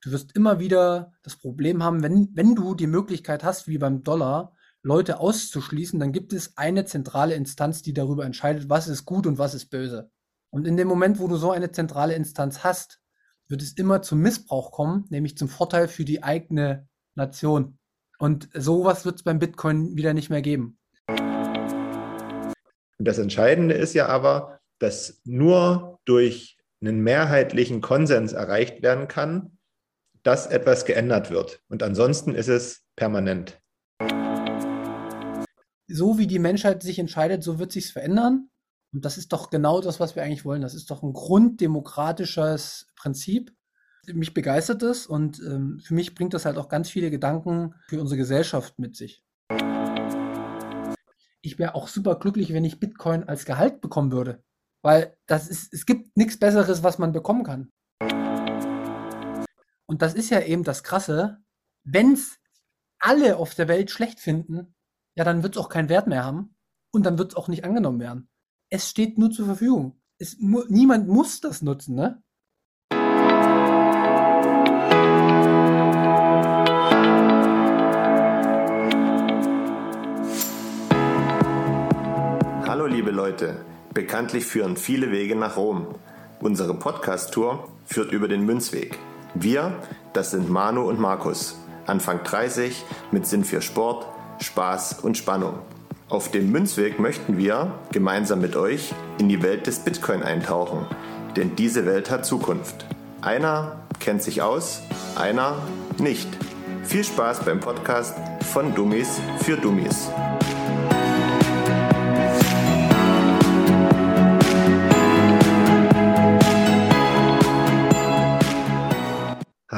Du wirst immer wieder das Problem haben, wenn, wenn du die Möglichkeit hast, wie beim Dollar, Leute auszuschließen, dann gibt es eine zentrale Instanz, die darüber entscheidet, was ist gut und was ist böse. Und in dem Moment, wo du so eine zentrale Instanz hast, wird es immer zum Missbrauch kommen, nämlich zum Vorteil für die eigene Nation. Und sowas wird es beim Bitcoin wieder nicht mehr geben. Das Entscheidende ist ja aber, dass nur durch einen mehrheitlichen Konsens erreicht werden kann, dass etwas geändert wird. Und ansonsten ist es permanent. So wie die Menschheit sich entscheidet, so wird sich's verändern. Und das ist doch genau das, was wir eigentlich wollen. Das ist doch ein grunddemokratisches Prinzip. Mich begeistert es und ähm, für mich bringt das halt auch ganz viele Gedanken für unsere Gesellschaft mit sich. Ich wäre auch super glücklich, wenn ich Bitcoin als Gehalt bekommen würde. Weil das ist, es gibt nichts Besseres, was man bekommen kann. Und das ist ja eben das Krasse. Wenn es alle auf der Welt schlecht finden, ja, dann wird es auch keinen Wert mehr haben und dann wird es auch nicht angenommen werden. Es steht nur zur Verfügung. Es, niemand muss das nutzen, ne? Hallo liebe Leute. Bekanntlich führen viele Wege nach Rom. Unsere Podcast-Tour führt über den Münzweg. Wir, das sind Manu und Markus, Anfang 30, mit Sinn für Sport, Spaß und Spannung. Auf dem Münzweg möchten wir gemeinsam mit euch in die Welt des Bitcoin eintauchen, denn diese Welt hat Zukunft. Einer kennt sich aus, einer nicht. Viel Spaß beim Podcast von Dummies für Dummies.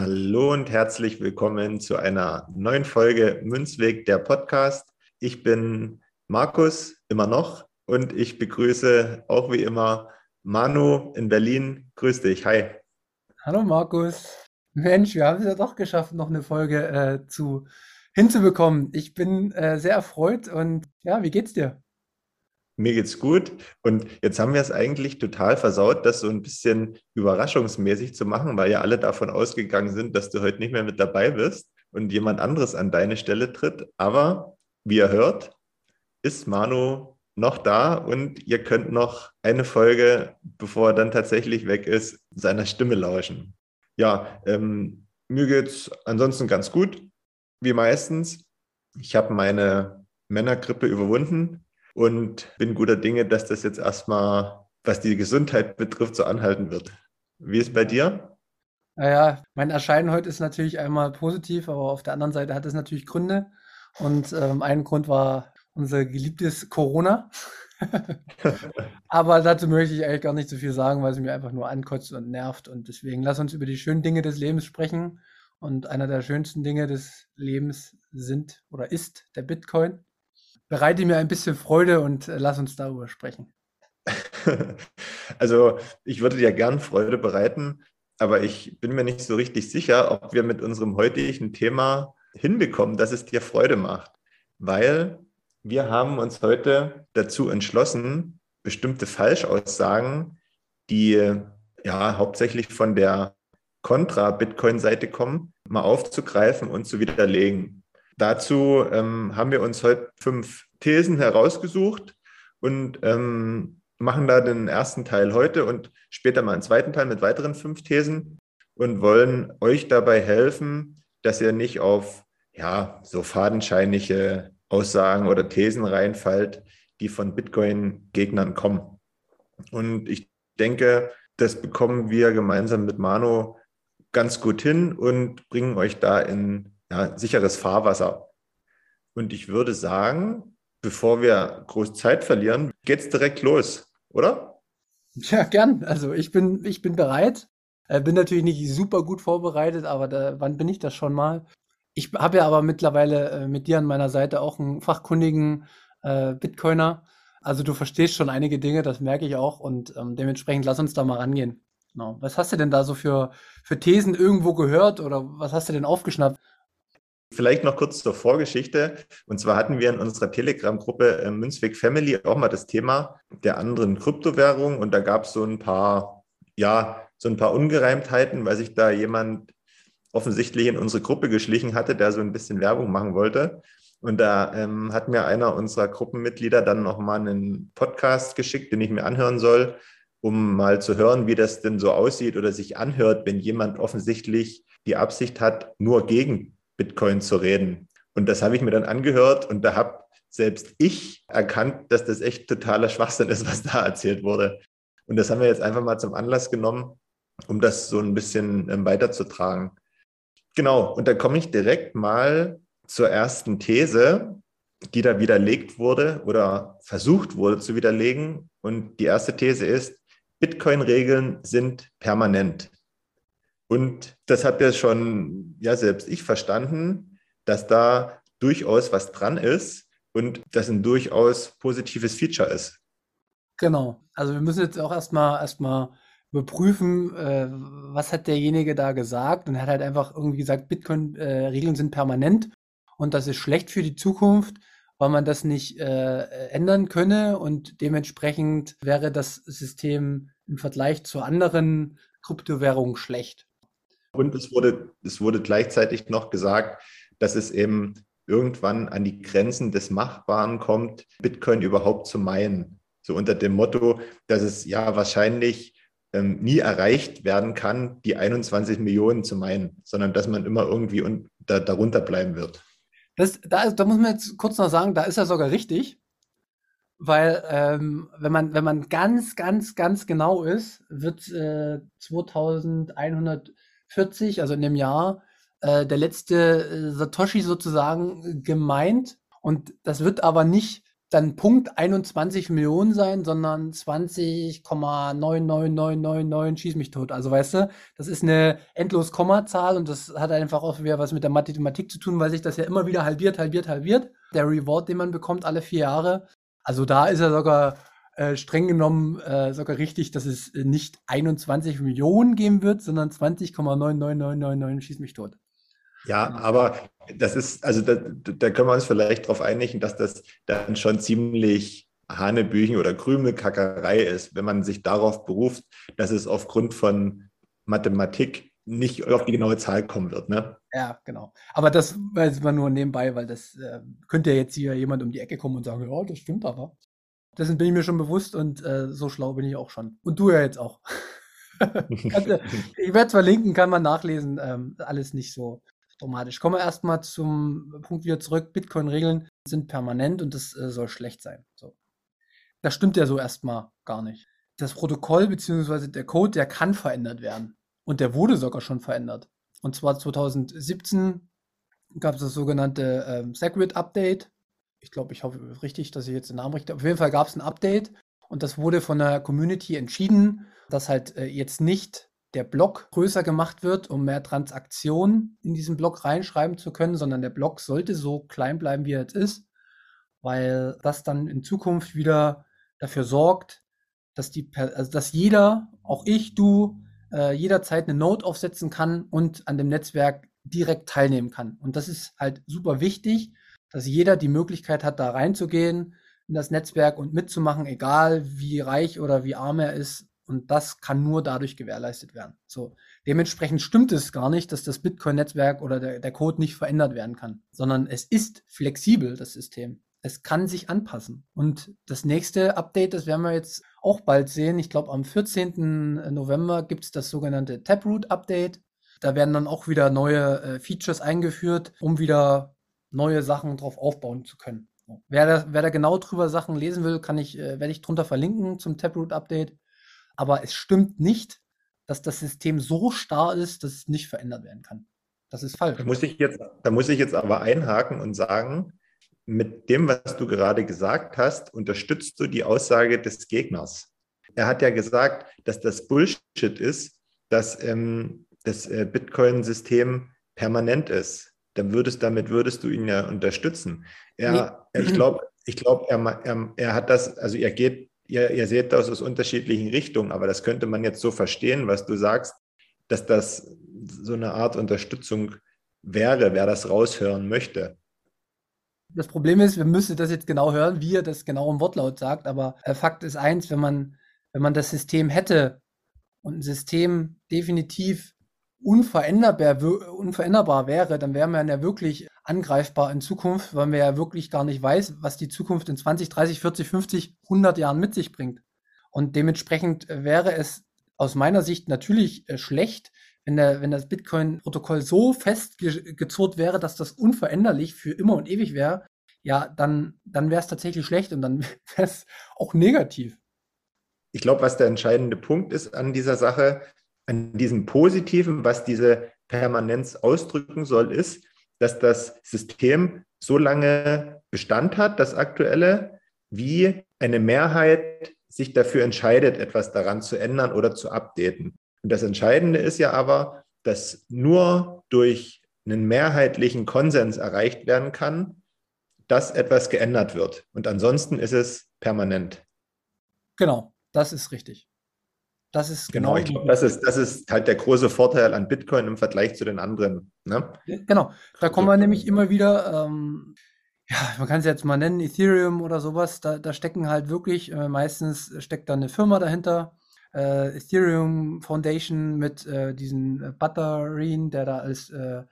Hallo und herzlich willkommen zu einer neuen Folge Münzweg, der Podcast. Ich bin Markus, immer noch, und ich begrüße auch wie immer Manu in Berlin. Grüß dich, hi. Hallo Markus. Mensch, wir haben es ja doch geschafft, noch eine Folge äh, zu hinzubekommen. Ich bin äh, sehr erfreut und ja, wie geht's dir? Mir geht's gut. Und jetzt haben wir es eigentlich total versaut, das so ein bisschen überraschungsmäßig zu machen, weil ja alle davon ausgegangen sind, dass du heute nicht mehr mit dabei bist und jemand anderes an deine Stelle tritt. Aber wie ihr hört, ist Manu noch da und ihr könnt noch eine Folge, bevor er dann tatsächlich weg ist, seiner Stimme lauschen. Ja, ähm, mir geht's ansonsten ganz gut, wie meistens. Ich habe meine Männergrippe überwunden und bin guter Dinge, dass das jetzt erstmal, was die Gesundheit betrifft, so anhalten wird. Wie ist bei dir? Naja, mein Erscheinen heute ist natürlich einmal positiv, aber auf der anderen Seite hat es natürlich Gründe. Und ähm, ein Grund war unser geliebtes Corona. aber dazu möchte ich eigentlich gar nicht so viel sagen, weil es mir einfach nur ankotzt und nervt. Und deswegen lass uns über die schönen Dinge des Lebens sprechen. Und einer der schönsten Dinge des Lebens sind oder ist der Bitcoin bereite mir ein bisschen Freude und äh, lass uns darüber sprechen. Also ich würde dir gern Freude bereiten, aber ich bin mir nicht so richtig sicher, ob wir mit unserem heutigen Thema hinbekommen, dass es dir Freude macht, weil wir haben uns heute dazu entschlossen, bestimmte Falschaussagen, die ja hauptsächlich von der Contra-Bitcoin-Seite kommen, mal aufzugreifen und zu widerlegen. Dazu ähm, haben wir uns heute fünf Thesen herausgesucht und ähm, machen da den ersten Teil heute und später mal einen zweiten Teil mit weiteren fünf Thesen und wollen euch dabei helfen, dass ihr nicht auf ja, so fadenscheinige Aussagen oder Thesen reinfallt, die von Bitcoin-Gegnern kommen. Und ich denke, das bekommen wir gemeinsam mit Mano ganz gut hin und bringen euch da in ja, sicheres Fahrwasser. Und ich würde sagen, bevor wir groß Zeit verlieren, geht's direkt los, oder? Ja, gern. Also ich bin, ich bin bereit. Äh, bin natürlich nicht super gut vorbereitet, aber da, wann bin ich das schon mal? Ich habe ja aber mittlerweile äh, mit dir an meiner Seite auch einen fachkundigen äh, Bitcoiner. Also du verstehst schon einige Dinge, das merke ich auch. Und ähm, dementsprechend lass uns da mal rangehen. Genau. Was hast du denn da so für, für Thesen irgendwo gehört oder was hast du denn aufgeschnappt? Vielleicht noch kurz zur Vorgeschichte. Und zwar hatten wir in unserer Telegram-Gruppe äh, Münzweg Family auch mal das Thema der anderen Kryptowährungen. Und da gab es so ein paar, ja, so ein paar Ungereimtheiten, weil sich da jemand offensichtlich in unsere Gruppe geschlichen hatte, der so ein bisschen Werbung machen wollte. Und da ähm, hat mir einer unserer Gruppenmitglieder dann nochmal einen Podcast geschickt, den ich mir anhören soll, um mal zu hören, wie das denn so aussieht oder sich anhört, wenn jemand offensichtlich die Absicht hat, nur gegen Bitcoin zu reden. Und das habe ich mir dann angehört und da habe selbst ich erkannt, dass das echt totaler Schwachsinn ist, was da erzählt wurde. Und das haben wir jetzt einfach mal zum Anlass genommen, um das so ein bisschen ähm, weiterzutragen. Genau, und da komme ich direkt mal zur ersten These, die da widerlegt wurde oder versucht wurde zu widerlegen. Und die erste These ist, Bitcoin-Regeln sind permanent. Und das hat ja schon, ja, selbst ich verstanden, dass da durchaus was dran ist und das ein durchaus positives Feature ist. Genau. Also wir müssen jetzt auch erstmal erstmal überprüfen, äh, was hat derjenige da gesagt. Und er hat halt einfach irgendwie gesagt, Bitcoin-Regeln äh, sind permanent und das ist schlecht für die Zukunft, weil man das nicht äh, ändern könne und dementsprechend wäre das System im Vergleich zu anderen Kryptowährungen schlecht. Und es wurde, es wurde gleichzeitig noch gesagt, dass es eben irgendwann an die Grenzen des Machbaren kommt, Bitcoin überhaupt zu meinen. So unter dem Motto, dass es ja wahrscheinlich ähm, nie erreicht werden kann, die 21 Millionen zu meinen, sondern dass man immer irgendwie un da, darunter bleiben wird. Das, da, da muss man jetzt kurz noch sagen, da ist er sogar richtig. Weil ähm, wenn man wenn man ganz ganz ganz genau ist, wird äh, 2140, also in dem Jahr, äh, der letzte äh, Satoshi sozusagen gemeint und das wird aber nicht dann Punkt 21 Millionen sein, sondern 20,99999 schieß mich tot. Also weißt du, das ist eine endlos Kommazahl und das hat einfach auch wieder was mit der Mathematik zu tun, weil sich das ja immer wieder halbiert, halbiert, halbiert. Der Reward, den man bekommt alle vier Jahre. Also da ist er sogar äh, streng genommen äh, sogar richtig, dass es nicht 21 Millionen geben wird, sondern 20,99999 schieß mich tot. Ja, aber das ist, also da, da können wir uns vielleicht darauf einigen, dass das dann schon ziemlich Hanebüchen oder Krümelkackerei ist, wenn man sich darauf beruft, dass es aufgrund von Mathematik nicht auf die genaue Zahl kommen wird. Ne? Ja, genau. Aber das weiß man nur nebenbei, weil das äh, könnte ja jetzt hier jemand um die Ecke kommen und sagen, ja, das stimmt aber. Dessen bin ich mir schon bewusst und äh, so schlau bin ich auch schon. Und du ja jetzt auch. ich werde es verlinken, kann man nachlesen. Ähm, alles nicht so dramatisch. Kommen wir erstmal zum Punkt wieder zurück. Bitcoin-Regeln sind permanent und das äh, soll schlecht sein. So. Das stimmt ja so erstmal gar nicht. Das Protokoll bzw. der Code, der kann verändert werden. Und der wurde sogar schon verändert. Und zwar 2017 gab es das sogenannte ähm, Segwit Update. Ich glaube, ich hoffe richtig, dass ich jetzt den Namen richtig. Auf jeden Fall gab es ein Update und das wurde von der Community entschieden, dass halt äh, jetzt nicht der Block größer gemacht wird, um mehr Transaktionen in diesen Block reinschreiben zu können, sondern der Block sollte so klein bleiben, wie er jetzt ist, weil das dann in Zukunft wieder dafür sorgt, dass die, also dass jeder, auch ich, du, äh, jederzeit eine Node aufsetzen kann und an dem Netzwerk direkt teilnehmen kann. Und das ist halt super wichtig, dass jeder die Möglichkeit hat, da reinzugehen in das Netzwerk und mitzumachen, egal wie reich oder wie arm er ist. Und das kann nur dadurch gewährleistet werden. So. Dementsprechend stimmt es gar nicht, dass das Bitcoin-Netzwerk oder der, der Code nicht verändert werden kann, sondern es ist flexibel, das System. Es kann sich anpassen. Und das nächste Update, das werden wir jetzt auch bald sehen. Ich glaube, am 14. November gibt es das sogenannte Taproot-Update. Da werden dann auch wieder neue äh, Features eingeführt, um wieder neue Sachen drauf aufbauen zu können. Wer da, wer da genau drüber Sachen lesen will, kann ich, äh, werde ich drunter verlinken zum Taproot-Update aber es stimmt nicht, dass das System so starr ist, dass es nicht verändert werden kann. Das ist falsch. Da muss ich jetzt, da muss ich jetzt aber einhaken und sagen, mit dem, was du gerade gesagt hast, unterstützt du die Aussage des Gegners. Er hat ja gesagt, dass das Bullshit ist, dass ähm, das äh, Bitcoin-System permanent ist. Dann würdest, damit würdest du ihn ja unterstützen. Er, nee. Ich glaube, ich glaub, er, er, er hat das, also er geht ihr, ihr seht das aus unterschiedlichen Richtungen, aber das könnte man jetzt so verstehen, was du sagst, dass das so eine Art Unterstützung wäre, wer das raushören möchte. Das Problem ist, wir müssen das jetzt genau hören, wie er das genau im Wortlaut sagt, aber äh, Fakt ist eins, wenn man, wenn man das System hätte und ein System definitiv unveränderbar, unveränderbar wäre, dann wäre man ja wirklich angreifbar in Zukunft, weil man ja wirklich gar nicht weiß, was die Zukunft in 20, 30, 40, 50, 100 Jahren mit sich bringt. Und dementsprechend wäre es aus meiner Sicht natürlich äh, schlecht, wenn, der, wenn das Bitcoin-Protokoll so festgezurrt wäre, dass das unveränderlich für immer und ewig wäre, ja, dann, dann wäre es tatsächlich schlecht und dann wäre es auch negativ. Ich glaube, was der entscheidende Punkt ist an dieser Sache, an diesem Positiven, was diese Permanenz ausdrücken soll, ist, dass das System so lange Bestand hat, das aktuelle, wie eine Mehrheit sich dafür entscheidet, etwas daran zu ändern oder zu updaten. Und das Entscheidende ist ja aber, dass nur durch einen mehrheitlichen Konsens erreicht werden kann, dass etwas geändert wird. Und ansonsten ist es permanent. Genau, das ist richtig. Das ist genau. genau ich glaube, das ist, das ist halt der große Vorteil an Bitcoin im Vergleich zu den anderen. Ne? Genau, da kommen wir nämlich immer wieder, ähm, ja, man kann es jetzt mal nennen, Ethereum oder sowas, da, da stecken halt wirklich, äh, meistens steckt da eine Firma dahinter, äh, Ethereum Foundation mit äh, diesen äh, Batterien, der da als äh,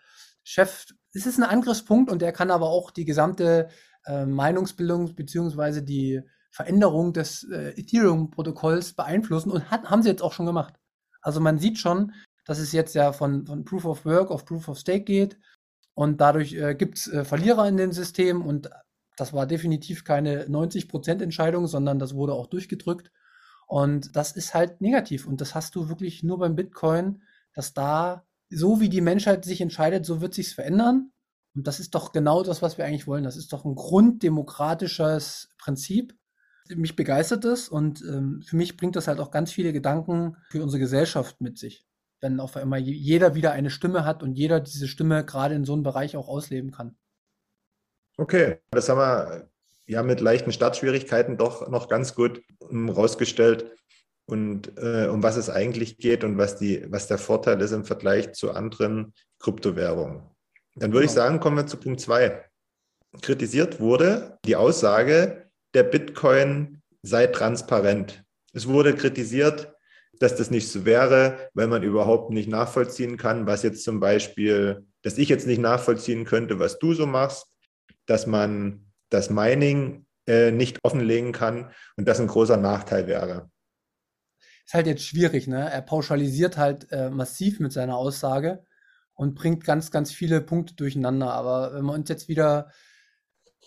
Chef, es ist ein Angriffspunkt und der kann aber auch die gesamte äh, Meinungsbildung beziehungsweise die Veränderung des äh, Ethereum-Protokolls beeinflussen und hat, haben sie jetzt auch schon gemacht. Also man sieht schon, dass es jetzt ja von, von Proof of Work auf Proof of Stake geht und dadurch äh, gibt es äh, Verlierer in dem System und das war definitiv keine 90% Entscheidung, sondern das wurde auch durchgedrückt. Und das ist halt negativ. Und das hast du wirklich nur beim Bitcoin, dass da, so wie die Menschheit sich entscheidet, so wird sich's verändern. Und das ist doch genau das, was wir eigentlich wollen. Das ist doch ein grunddemokratisches Prinzip mich begeistert es und ähm, für mich bringt das halt auch ganz viele Gedanken für unsere Gesellschaft mit sich. Wenn auf einmal jeder wieder eine Stimme hat und jeder diese Stimme gerade in so einem Bereich auch ausleben kann. Okay, das haben wir ja mit leichten Startschwierigkeiten doch noch ganz gut um, rausgestellt und äh, um was es eigentlich geht und was, die, was der Vorteil ist im Vergleich zu anderen Kryptowährungen. Dann würde genau. ich sagen, kommen wir zu Punkt 2. Kritisiert wurde die Aussage, der Bitcoin sei transparent. Es wurde kritisiert, dass das nicht so wäre, weil man überhaupt nicht nachvollziehen kann, was jetzt zum Beispiel, dass ich jetzt nicht nachvollziehen könnte, was du so machst, dass man das Mining äh, nicht offenlegen kann und das ein großer Nachteil wäre. Ist halt jetzt schwierig, ne? Er pauschalisiert halt äh, massiv mit seiner Aussage und bringt ganz, ganz viele Punkte durcheinander. Aber wenn wir uns jetzt wieder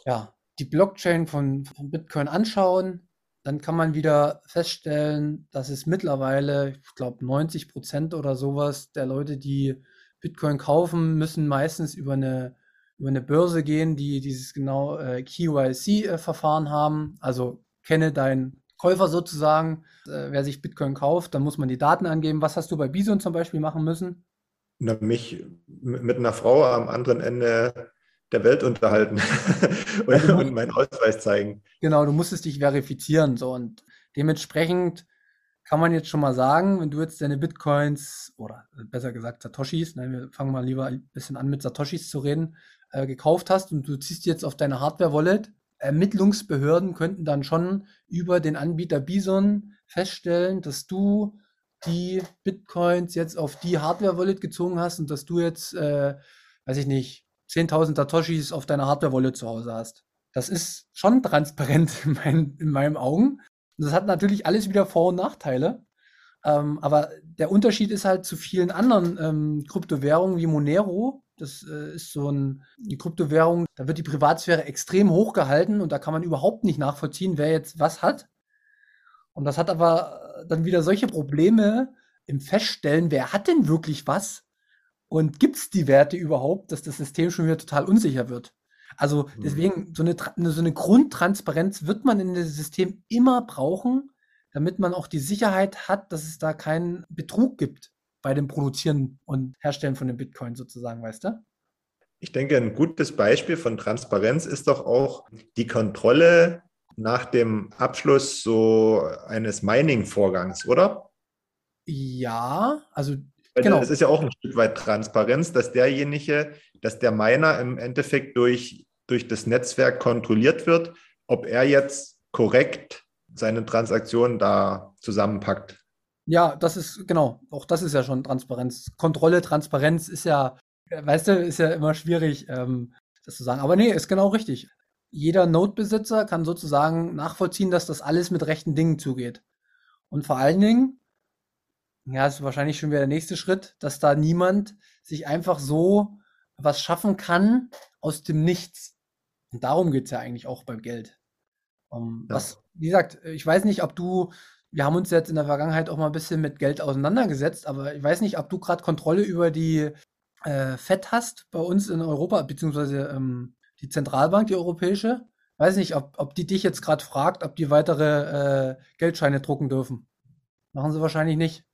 ja, die Blockchain von, von Bitcoin anschauen, dann kann man wieder feststellen, dass es mittlerweile, ich glaube, 90 Prozent oder sowas der Leute, die Bitcoin kaufen, müssen meistens über eine, über eine Börse gehen, die dieses genau äh, KYC-Verfahren äh, haben. Also kenne deinen Käufer sozusagen. Äh, wer sich Bitcoin kauft, dann muss man die Daten angeben. Was hast du bei Bison zum Beispiel machen müssen? Na, mich mit einer Frau am anderen Ende der Welt unterhalten und, und meinen Ausweis zeigen. Genau, du musstest dich verifizieren. So und dementsprechend kann man jetzt schon mal sagen, wenn du jetzt deine Bitcoins oder besser gesagt Satoshis, nein, wir fangen mal lieber ein bisschen an mit Satoshis zu reden, äh, gekauft hast und du ziehst jetzt auf deine Hardware-Wallet, Ermittlungsbehörden könnten dann schon über den Anbieter Bison feststellen, dass du die Bitcoins jetzt auf die Hardware-Wallet gezogen hast und dass du jetzt, äh, weiß ich nicht, 10.000 Satoshis auf deiner Hardware-Wallet zu Hause hast. Das ist schon transparent in, mein, in meinen Augen. Und das hat natürlich alles wieder Vor- und Nachteile. Ähm, aber der Unterschied ist halt zu vielen anderen ähm, Kryptowährungen wie Monero. Das äh, ist so ein, eine Kryptowährung, da wird die Privatsphäre extrem hoch gehalten und da kann man überhaupt nicht nachvollziehen, wer jetzt was hat. Und das hat aber dann wieder solche Probleme im Feststellen, wer hat denn wirklich was, und gibt es die Werte überhaupt, dass das System schon wieder total unsicher wird? Also mhm. deswegen, so eine, so eine Grundtransparenz wird man in dem System immer brauchen, damit man auch die Sicherheit hat, dass es da keinen Betrug gibt bei dem Produzieren und Herstellen von dem Bitcoin sozusagen, weißt du? Ich denke, ein gutes Beispiel von Transparenz ist doch auch die Kontrolle nach dem Abschluss so eines Mining-Vorgangs, oder? Ja, also weil genau. Es ist ja auch ein Stück weit Transparenz, dass derjenige, dass der Miner im Endeffekt durch, durch das Netzwerk kontrolliert wird, ob er jetzt korrekt seine Transaktionen da zusammenpackt. Ja, das ist, genau, auch das ist ja schon Transparenz. Kontrolle, Transparenz ist ja, weißt du, ist ja immer schwierig, ähm, das zu sagen. Aber nee, ist genau richtig. Jeder Node-Besitzer kann sozusagen nachvollziehen, dass das alles mit rechten Dingen zugeht. Und vor allen Dingen, ja, ist wahrscheinlich schon wieder der nächste Schritt, dass da niemand sich einfach so was schaffen kann aus dem Nichts. Und darum geht's ja eigentlich auch beim Geld. Um, ja. Was, wie gesagt, ich weiß nicht, ob du, wir haben uns jetzt in der Vergangenheit auch mal ein bisschen mit Geld auseinandergesetzt, aber ich weiß nicht, ob du gerade Kontrolle über die äh, FED hast bei uns in Europa, beziehungsweise ähm, die Zentralbank, die europäische. Weiß nicht, ob, ob die dich jetzt gerade fragt, ob die weitere äh, Geldscheine drucken dürfen. Machen sie wahrscheinlich nicht.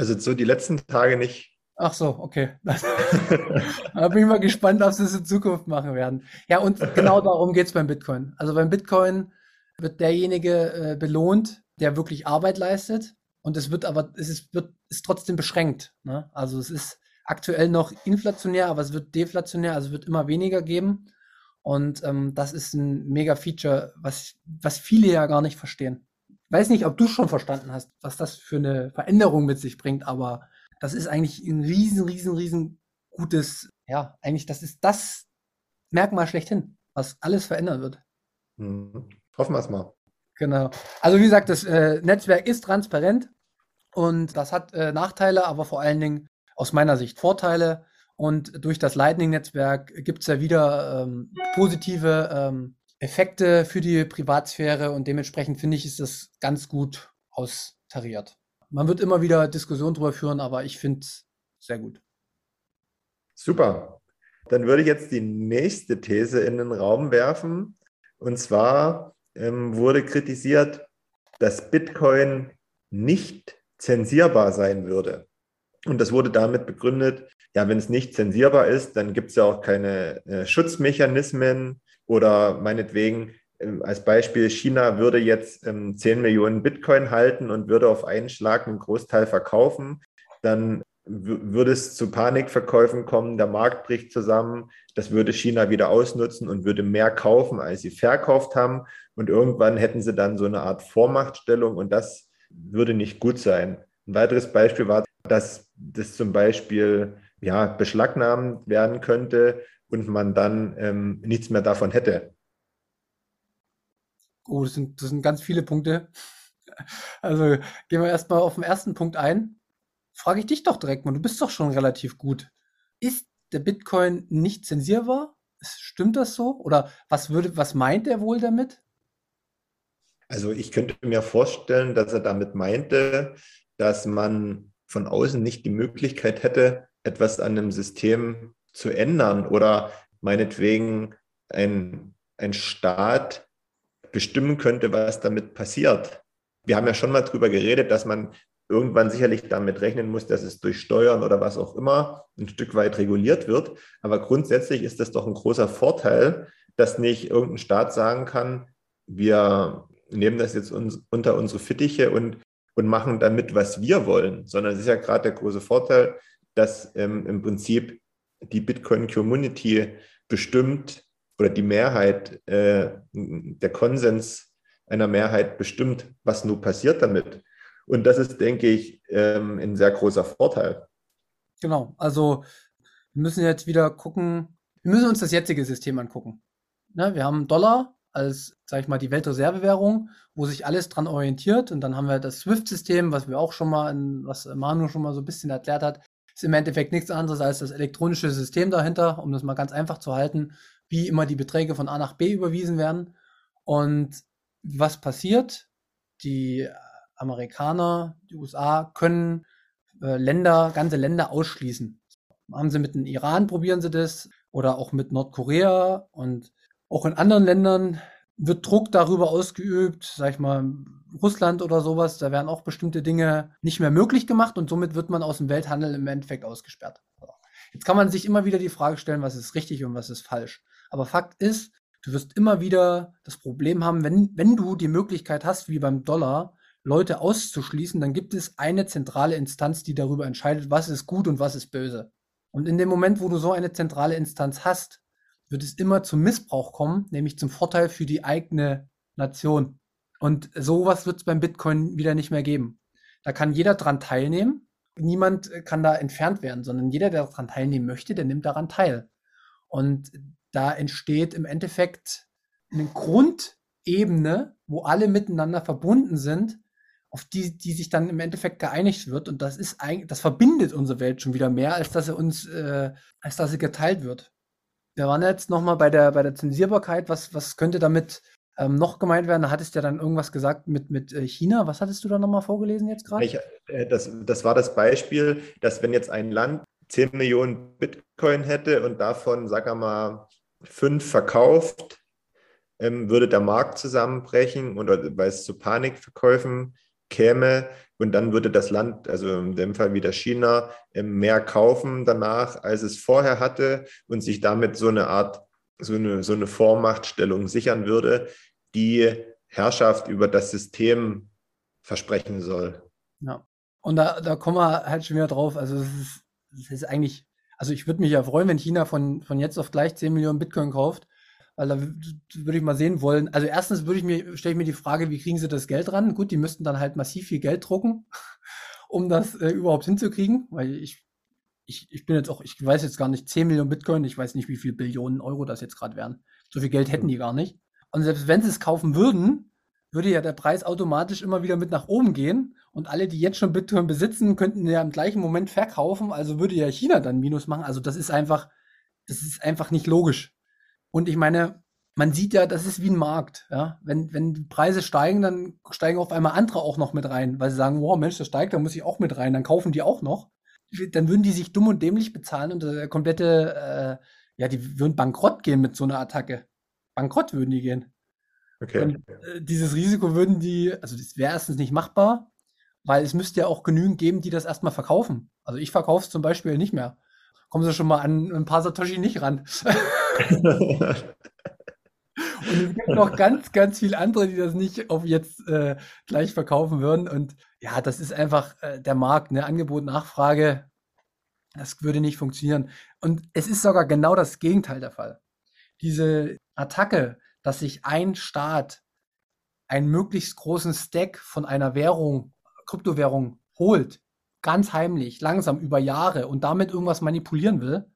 Also so die letzten Tage nicht. Ach so, okay. da bin ich mal gespannt, ob sie es in Zukunft machen werden. Ja, und genau darum geht es beim Bitcoin. Also beim Bitcoin wird derjenige äh, belohnt, der wirklich Arbeit leistet. Und es wird aber, es ist, wird, ist trotzdem beschränkt. Ne? Also es ist aktuell noch inflationär, aber es wird deflationär, also es wird immer weniger geben. Und ähm, das ist ein mega Feature, was, was viele ja gar nicht verstehen. Weiß nicht, ob du schon verstanden hast, was das für eine Veränderung mit sich bringt, aber das ist eigentlich ein riesen, riesen, riesen gutes, ja, eigentlich, das ist das Merkmal schlechthin, was alles verändern wird. Mhm. Hoffen wir es mal. Genau. Also wie gesagt, das äh, Netzwerk ist transparent und das hat äh, Nachteile, aber vor allen Dingen aus meiner Sicht Vorteile. Und durch das Lightning-Netzwerk gibt es ja wieder ähm, positive ähm, Effekte für die Privatsphäre und dementsprechend finde ich, ist das ganz gut austariert man wird immer wieder Diskussionen darüber führen, aber ich finde es sehr gut. Super. Dann würde ich jetzt die nächste These in den Raum werfen. Und zwar ähm, wurde kritisiert, dass Bitcoin nicht zensierbar sein würde. Und das wurde damit begründet, ja, wenn es nicht zensierbar ist, dann gibt es ja auch keine äh, Schutzmechanismen oder meinetwegen ähm, als Beispiel, China würde jetzt ähm, 10 Millionen Bitcoin halten und würde auf einen Schlag einen Großteil verkaufen, dann würde es zu Panikverkäufen kommen, der Markt bricht zusammen, das würde China wieder ausnutzen und würde mehr kaufen, als sie verkauft haben. Und irgendwann hätten sie dann so eine Art Vormachtstellung und das würde nicht gut sein. Ein weiteres Beispiel war, dass das zum Beispiel ja, beschlagnahmt werden könnte und man dann ähm, nichts mehr davon hätte. Oh, das sind, das sind ganz viele Punkte. Also gehen wir erstmal auf den ersten Punkt ein. Frage ich dich doch direkt mal, du bist doch schon relativ gut. Ist der Bitcoin nicht zensierbar? Stimmt das so? Oder was würde, was meint er wohl damit? Also ich könnte mir vorstellen, dass er damit meinte, dass man von außen nicht die Möglichkeit hätte, etwas an einem System zu ändern oder meinetwegen ein, ein Staat bestimmen könnte, was damit passiert. Wir haben ja schon mal darüber geredet, dass man irgendwann sicherlich damit rechnen muss, dass es durch Steuern oder was auch immer ein Stück weit reguliert wird. Aber grundsätzlich ist das doch ein großer Vorteil, dass nicht irgendein Staat sagen kann, wir nehmen das jetzt uns, unter unsere Fittiche und, und machen damit, was wir wollen, sondern es ist ja gerade der große Vorteil, dass ähm, im Prinzip die Bitcoin-Community bestimmt, oder die Mehrheit, äh, der Konsens einer Mehrheit bestimmt, was nun passiert damit. Und das ist, denke ich, ähm, ein sehr großer Vorteil. Genau, also wir müssen jetzt wieder gucken, wir müssen uns das jetzige System angucken. Ne, wir haben Dollar als, sag ich mal, die Weltreservewährung, wo sich alles dran orientiert. Und dann haben wir das SWIFT-System, was wir auch schon mal, in, was Manu schon mal so ein bisschen erklärt hat, ist im Endeffekt nichts anderes als das elektronische System dahinter, um das mal ganz einfach zu halten, wie immer die Beträge von A nach B überwiesen werden. Und was passiert? Die Amerikaner, die USA können äh, Länder, ganze Länder ausschließen. Haben sie mit dem Iran, probieren sie das, oder auch mit Nordkorea und auch in anderen Ländern wird Druck darüber ausgeübt, sag ich mal, Russland oder sowas, da werden auch bestimmte Dinge nicht mehr möglich gemacht und somit wird man aus dem Welthandel im Endeffekt ausgesperrt. Jetzt kann man sich immer wieder die Frage stellen, was ist richtig und was ist falsch. Aber Fakt ist, du wirst immer wieder das Problem haben, wenn, wenn du die Möglichkeit hast, wie beim Dollar, Leute auszuschließen, dann gibt es eine zentrale Instanz, die darüber entscheidet, was ist gut und was ist böse. Und in dem Moment, wo du so eine zentrale Instanz hast, wird es immer zum Missbrauch kommen, nämlich zum Vorteil für die eigene Nation. Und sowas wird es beim Bitcoin wieder nicht mehr geben. Da kann jeder dran teilnehmen. Niemand äh, kann da entfernt werden, sondern jeder, der daran teilnehmen möchte, der nimmt daran teil. Und da entsteht im Endeffekt eine Grundebene, wo alle miteinander verbunden sind, auf die, die sich dann im Endeffekt geeinigt wird. Und das ist eigentlich, das verbindet unsere Welt schon wieder mehr, als dass sie uns, äh, als dass sie geteilt wird. Wir waren jetzt nochmal bei der, bei der Zensierbarkeit. Was, was könnte damit ähm, noch gemeint werden? Da hattest du ja dann irgendwas gesagt mit, mit äh, China. Was hattest du da nochmal vorgelesen jetzt gerade? Äh, das, das war das Beispiel, dass wenn jetzt ein Land 10 Millionen Bitcoin hätte und davon, sag mal, fünf verkauft, ähm, würde der Markt zusammenbrechen oder weil es zu Panikverkäufen käme und dann würde das Land, also in dem Fall wieder China, ähm, mehr kaufen danach, als es vorher hatte und sich damit so eine Art, so eine, so eine Vormachtstellung sichern würde, die Herrschaft über das System versprechen soll. Ja. Und da, da kommen wir halt schon wieder drauf. Also es ist, es ist eigentlich, also ich würde mich ja freuen, wenn China von, von jetzt auf gleich 10 Millionen Bitcoin kauft. Weil da würde ich mal sehen wollen. Also erstens würde ich mir, stelle ich mir die Frage, wie kriegen sie das Geld ran? Gut, die müssten dann halt massiv viel Geld drucken, um das äh, überhaupt hinzukriegen. Weil ich, ich, ich bin jetzt auch, ich weiß jetzt gar nicht, 10 Millionen Bitcoin, ich weiß nicht, wie viel Billionen Euro das jetzt gerade wären. So viel Geld hätten die gar nicht. Und selbst wenn sie es kaufen würden, würde ja der Preis automatisch immer wieder mit nach oben gehen. Und alle, die jetzt schon Bitcoin besitzen, könnten ja im gleichen Moment verkaufen. Also würde ja China dann Minus machen. Also das ist einfach, das ist einfach nicht logisch. Und ich meine, man sieht ja, das ist wie ein Markt. Ja? Wenn, wenn die Preise steigen, dann steigen auf einmal andere auch noch mit rein, weil sie sagen, wow, Mensch, das steigt, dann muss ich auch mit rein, dann kaufen die auch noch. Dann würden die sich dumm und dämlich bezahlen und der komplette, äh, ja, die würden bankrott gehen mit so einer Attacke. Bankrott würden die gehen. Okay. Und, äh, dieses Risiko würden die, also das wäre erstens nicht machbar, weil es müsste ja auch genügend geben, die das erstmal verkaufen. Also ich verkaufe es zum Beispiel nicht mehr. Kommen sie schon mal an ein paar Satoshi nicht ran. Und es gibt noch ganz, ganz viele andere, die das nicht auf jetzt äh, gleich verkaufen würden. Und ja, das ist einfach äh, der Markt, ne? Angebot, Nachfrage. Das würde nicht funktionieren. Und es ist sogar genau das Gegenteil der Fall. Diese Attacke, dass sich ein Staat einen möglichst großen Stack von einer Währung, Kryptowährung holt, ganz heimlich, langsam über Jahre und damit irgendwas manipulieren will,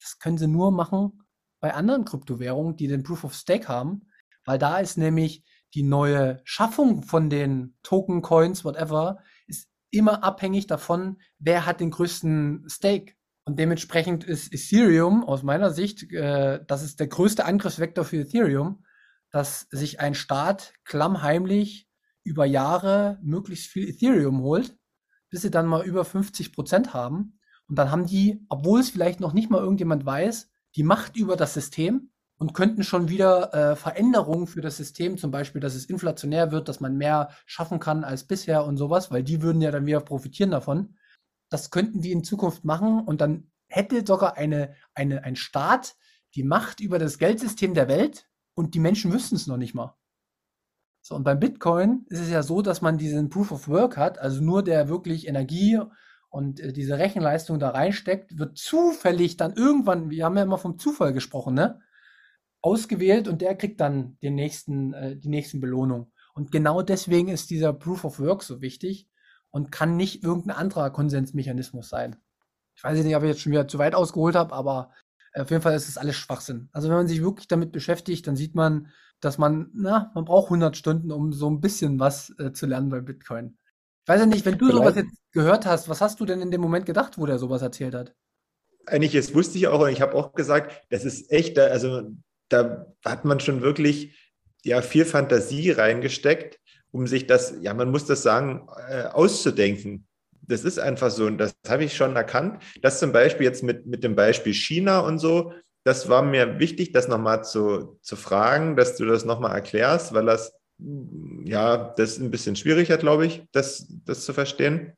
das können sie nur machen, bei anderen Kryptowährungen, die den Proof of Stake haben, weil da ist nämlich die neue Schaffung von den Token, Coins, whatever, ist immer abhängig davon, wer hat den größten Stake. Und dementsprechend ist Ethereum aus meiner Sicht, äh, das ist der größte Angriffsvektor für Ethereum, dass sich ein Staat klammheimlich über Jahre möglichst viel Ethereum holt, bis sie dann mal über 50 Prozent haben. Und dann haben die, obwohl es vielleicht noch nicht mal irgendjemand weiß, die Macht über das System und könnten schon wieder äh, Veränderungen für das System, zum Beispiel, dass es inflationär wird, dass man mehr schaffen kann als bisher und sowas, weil die würden ja dann wieder profitieren davon. Das könnten die in Zukunft machen und dann hätte sogar eine, eine, ein Staat die Macht über das Geldsystem der Welt und die Menschen wüssten es noch nicht mal. So, und beim Bitcoin ist es ja so, dass man diesen Proof of Work hat, also nur der wirklich Energie und äh, diese Rechenleistung da reinsteckt, wird zufällig dann irgendwann, wir haben ja immer vom Zufall gesprochen, ne? Ausgewählt und der kriegt dann den nächsten, äh, die nächsten Belohnung. Und genau deswegen ist dieser Proof of Work so wichtig und kann nicht irgendein anderer Konsensmechanismus sein. Ich weiß nicht, ob ich jetzt schon wieder zu weit ausgeholt habe, aber äh, auf jeden Fall ist es alles Schwachsinn. Also wenn man sich wirklich damit beschäftigt, dann sieht man, dass man, na, man braucht 100 Stunden, um so ein bisschen was äh, zu lernen bei Bitcoin. Ich weiß ja nicht, wenn du Vielleicht. sowas jetzt gehört hast, was hast du denn in dem Moment gedacht, wo der sowas erzählt hat? Eigentlich, das wusste ich auch und ich habe auch gesagt, das ist echt, also da hat man schon wirklich ja viel Fantasie reingesteckt, um sich das, ja, man muss das sagen, äh, auszudenken. Das ist einfach so und das habe ich schon erkannt. Das zum Beispiel jetzt mit, mit dem Beispiel China und so, das war mir wichtig, das nochmal zu, zu fragen, dass du das nochmal erklärst, weil das ja, das ist ein bisschen schwieriger, glaube ich, das, das zu verstehen.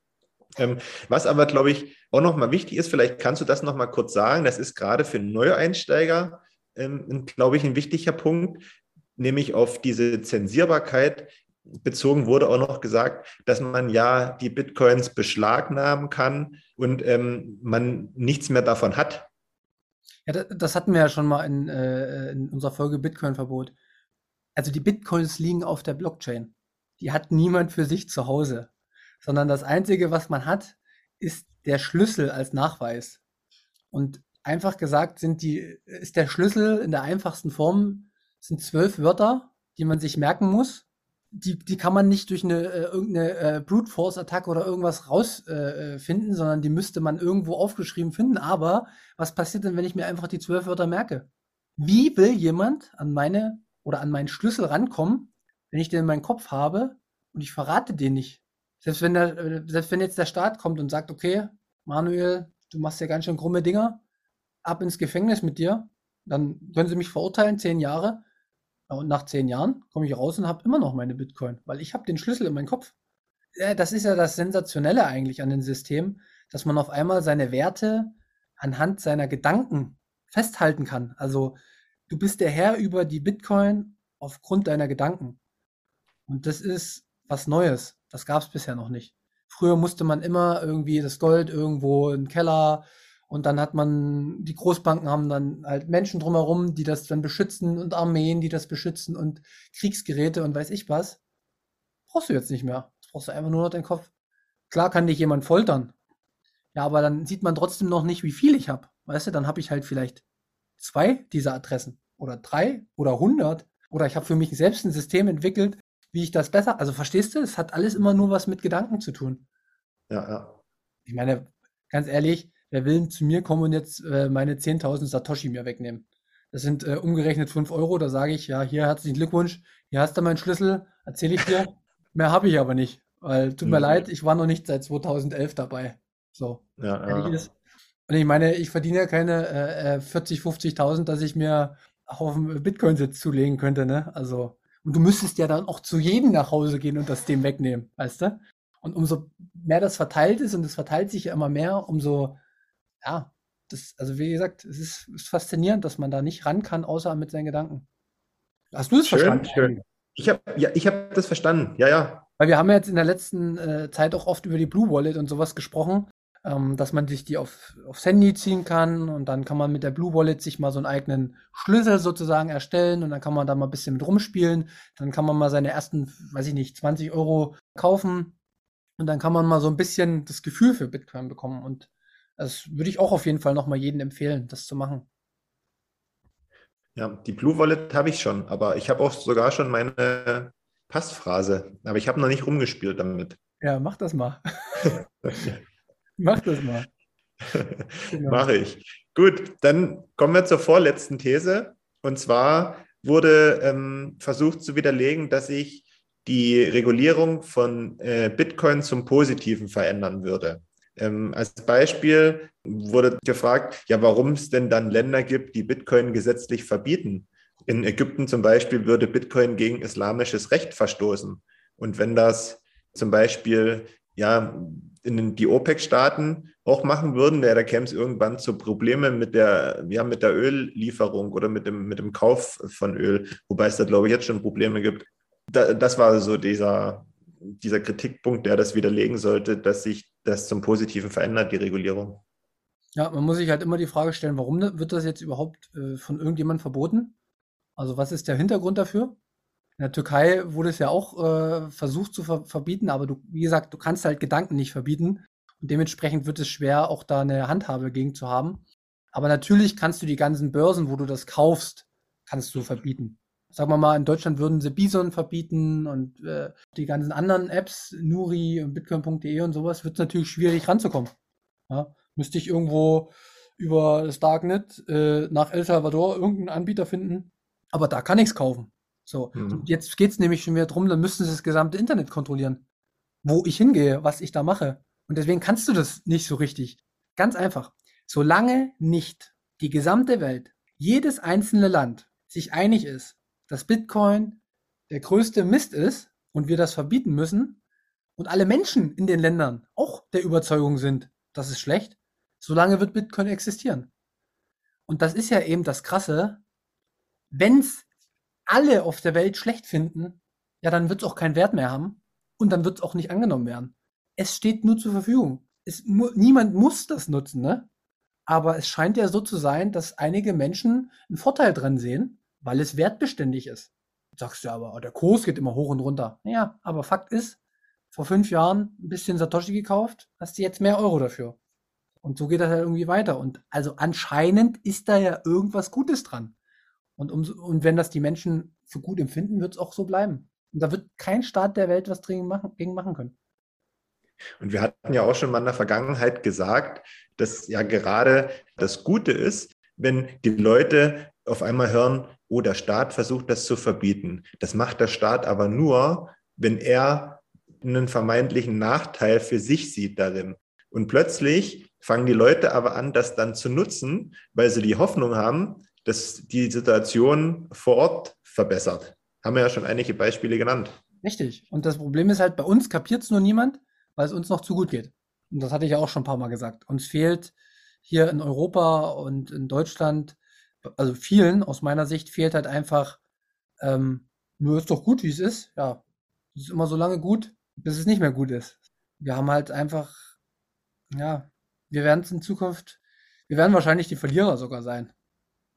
Ähm, was aber, glaube ich, auch nochmal wichtig ist, vielleicht kannst du das nochmal kurz sagen, das ist gerade für Neueinsteiger, ähm, glaube ich, ein wichtiger Punkt, nämlich auf diese Zensierbarkeit bezogen wurde auch noch gesagt, dass man ja die Bitcoins beschlagnahmen kann und ähm, man nichts mehr davon hat. Ja, das hatten wir ja schon mal in, äh, in unserer Folge Bitcoin-Verbot also die Bitcoins liegen auf der Blockchain. Die hat niemand für sich zu Hause. sondern das Einzige, was man hat, ist der Schlüssel als Nachweis. Und einfach gesagt sind die, ist der Schlüssel in der einfachsten Form, sind zwölf Wörter, die man sich merken muss. Die, die kann man nicht durch eine äh, irgendeine äh, Brute Force Attacke oder irgendwas rausfinden, äh, sondern die müsste man irgendwo aufgeschrieben finden. Aber was passiert denn, wenn ich mir einfach die zwölf Wörter merke? Wie will jemand an meine oder an meinen Schlüssel rankommen, wenn ich den in meinem Kopf habe und ich verrate den nicht? Selbst wenn, der, äh, selbst wenn jetzt der Staat kommt und sagt, okay, Manuel, du machst ja ganz schön krumme Dinger, ab ins Gefängnis mit dir, dann können sie mich verurteilen, zehn Jahre. Und nach zehn Jahren komme ich raus und habe immer noch meine Bitcoin, weil ich habe den Schlüssel in meinem Kopf. Das ist ja das Sensationelle eigentlich an dem System, dass man auf einmal seine Werte anhand seiner Gedanken festhalten kann. Also du bist der Herr über die Bitcoin aufgrund deiner Gedanken. Und das ist was Neues. Das gab es bisher noch nicht. Früher musste man immer irgendwie das Gold irgendwo im Keller und dann hat man, die Großbanken haben dann halt Menschen drumherum, die das dann beschützen und Armeen, die das beschützen und Kriegsgeräte und weiß ich was. Brauchst du jetzt nicht mehr. Das brauchst du einfach nur noch deinen Kopf. Klar kann dich jemand foltern. Ja, aber dann sieht man trotzdem noch nicht, wie viel ich habe. Weißt du, dann habe ich halt vielleicht zwei dieser Adressen oder drei oder hundert. Oder ich habe für mich selbst ein System entwickelt, wie ich das besser. Also verstehst du, es hat alles immer nur was mit Gedanken zu tun. Ja, ja. Ich meine, ganz ehrlich, wer will zu mir kommen und jetzt äh, meine 10.000 Satoshi mir wegnehmen? Das sind äh, umgerechnet 5 Euro. Da sage ich, ja, hier herzlichen Glückwunsch, hier hast du meinen Schlüssel, erzähle ich dir. Mehr habe ich aber nicht. Weil, tut mir mhm. leid, ich war noch nicht seit 2011 dabei. So. Ja, ja. Und ich meine, ich verdiene ja keine äh, 40, äh, 50.000, dass ich mir auf dem Bitcoin jetzt zulegen könnte, ne? Also, und du müsstest ja dann auch zu jedem nach Hause gehen und das dem wegnehmen, weißt du? Und umso mehr das verteilt ist und es verteilt sich ja immer mehr, umso, ja, das, also wie gesagt, es ist, ist faszinierend, dass man da nicht ran kann, außer mit seinen Gedanken. Hast du das schön, verstanden? Schön. Ich habe ja, ich hab das verstanden, ja, ja. Weil wir haben ja jetzt in der letzten äh, Zeit auch oft über die Blue Wallet und sowas gesprochen ähm, dass man sich die auf, aufs Handy ziehen kann und dann kann man mit der Blue Wallet sich mal so einen eigenen Schlüssel sozusagen erstellen und dann kann man da mal ein bisschen mit rumspielen. Dann kann man mal seine ersten, weiß ich nicht, 20 Euro kaufen und dann kann man mal so ein bisschen das Gefühl für Bitcoin bekommen und das würde ich auch auf jeden Fall nochmal jedem empfehlen, das zu machen. Ja, die Blue Wallet habe ich schon, aber ich habe auch sogar schon meine Passphrase, aber ich habe noch nicht rumgespielt damit. Ja, mach das mal. Mach das mal. Genau. Mache ich. Gut, dann kommen wir zur vorletzten These. Und zwar wurde ähm, versucht zu widerlegen, dass sich die Regulierung von äh, Bitcoin zum Positiven verändern würde. Ähm, als Beispiel wurde gefragt, ja, warum es denn dann Länder gibt, die Bitcoin gesetzlich verbieten. In Ägypten zum Beispiel würde Bitcoin gegen islamisches Recht verstoßen. Und wenn das zum Beispiel ja in die OPEC-Staaten auch machen würden, ja, da käme es irgendwann zu Problemen mit der, ja, mit der Öllieferung oder mit dem, mit dem Kauf von Öl, wobei es da, glaube ich, jetzt schon Probleme gibt. Da, das war so dieser, dieser Kritikpunkt, der das widerlegen sollte, dass sich das zum Positiven verändert, die Regulierung. Ja, man muss sich halt immer die Frage stellen, warum wird das jetzt überhaupt äh, von irgendjemandem verboten? Also was ist der Hintergrund dafür? In der Türkei wurde es ja auch äh, versucht zu ver verbieten, aber du, wie gesagt, du kannst halt Gedanken nicht verbieten. Und dementsprechend wird es schwer, auch da eine Handhabe gegen zu haben. Aber natürlich kannst du die ganzen Börsen, wo du das kaufst, kannst du verbieten. Sagen wir mal, in Deutschland würden sie Bison verbieten und äh, die ganzen anderen Apps, Nuri und Bitcoin.de und sowas, wird es natürlich schwierig ranzukommen. Ja? Müsste ich irgendwo über das Darknet äh, nach El Salvador irgendeinen Anbieter finden, aber da kann ich es kaufen. So, mhm. jetzt geht es nämlich schon wieder drum, dann müssten sie das gesamte Internet kontrollieren. Wo ich hingehe, was ich da mache. Und deswegen kannst du das nicht so richtig. Ganz einfach. Solange nicht die gesamte Welt, jedes einzelne Land sich einig ist, dass Bitcoin der größte Mist ist und wir das verbieten müssen und alle Menschen in den Ländern auch der Überzeugung sind, das ist schlecht, solange wird Bitcoin existieren. Und das ist ja eben das Krasse, wenn es alle auf der Welt schlecht finden, ja, dann wird es auch keinen Wert mehr haben und dann wird es auch nicht angenommen werden. Es steht nur zur Verfügung. Es, mu niemand muss das nutzen, ne? Aber es scheint ja so zu sein, dass einige Menschen einen Vorteil dran sehen, weil es wertbeständig ist. sagst du aber, oh, der Kurs geht immer hoch und runter. Ja, aber Fakt ist, vor fünf Jahren ein bisschen Satoshi gekauft, hast du jetzt mehr Euro dafür. Und so geht das halt irgendwie weiter. Und also anscheinend ist da ja irgendwas Gutes dran. Und, um, und wenn das die Menschen für gut empfinden, wird es auch so bleiben. Und da wird kein Staat der Welt was dagegen machen, gegen machen können. Und wir hatten ja auch schon mal in der Vergangenheit gesagt, dass ja gerade das Gute ist, wenn die Leute auf einmal hören, oh, der Staat versucht das zu verbieten. Das macht der Staat aber nur, wenn er einen vermeintlichen Nachteil für sich sieht darin. Und plötzlich fangen die Leute aber an, das dann zu nutzen, weil sie die Hoffnung haben, dass die Situation vor Ort verbessert. Haben wir ja schon einige Beispiele genannt. Richtig. Und das Problem ist halt, bei uns kapiert es nur niemand, weil es uns noch zu gut geht. Und das hatte ich ja auch schon ein paar Mal gesagt. Uns fehlt hier in Europa und in Deutschland, also vielen aus meiner Sicht, fehlt halt einfach, ähm, nur ist doch gut, wie es ist. Ja, es ist immer so lange gut, bis es nicht mehr gut ist. Wir haben halt einfach, ja, wir werden es in Zukunft, wir werden wahrscheinlich die Verlierer sogar sein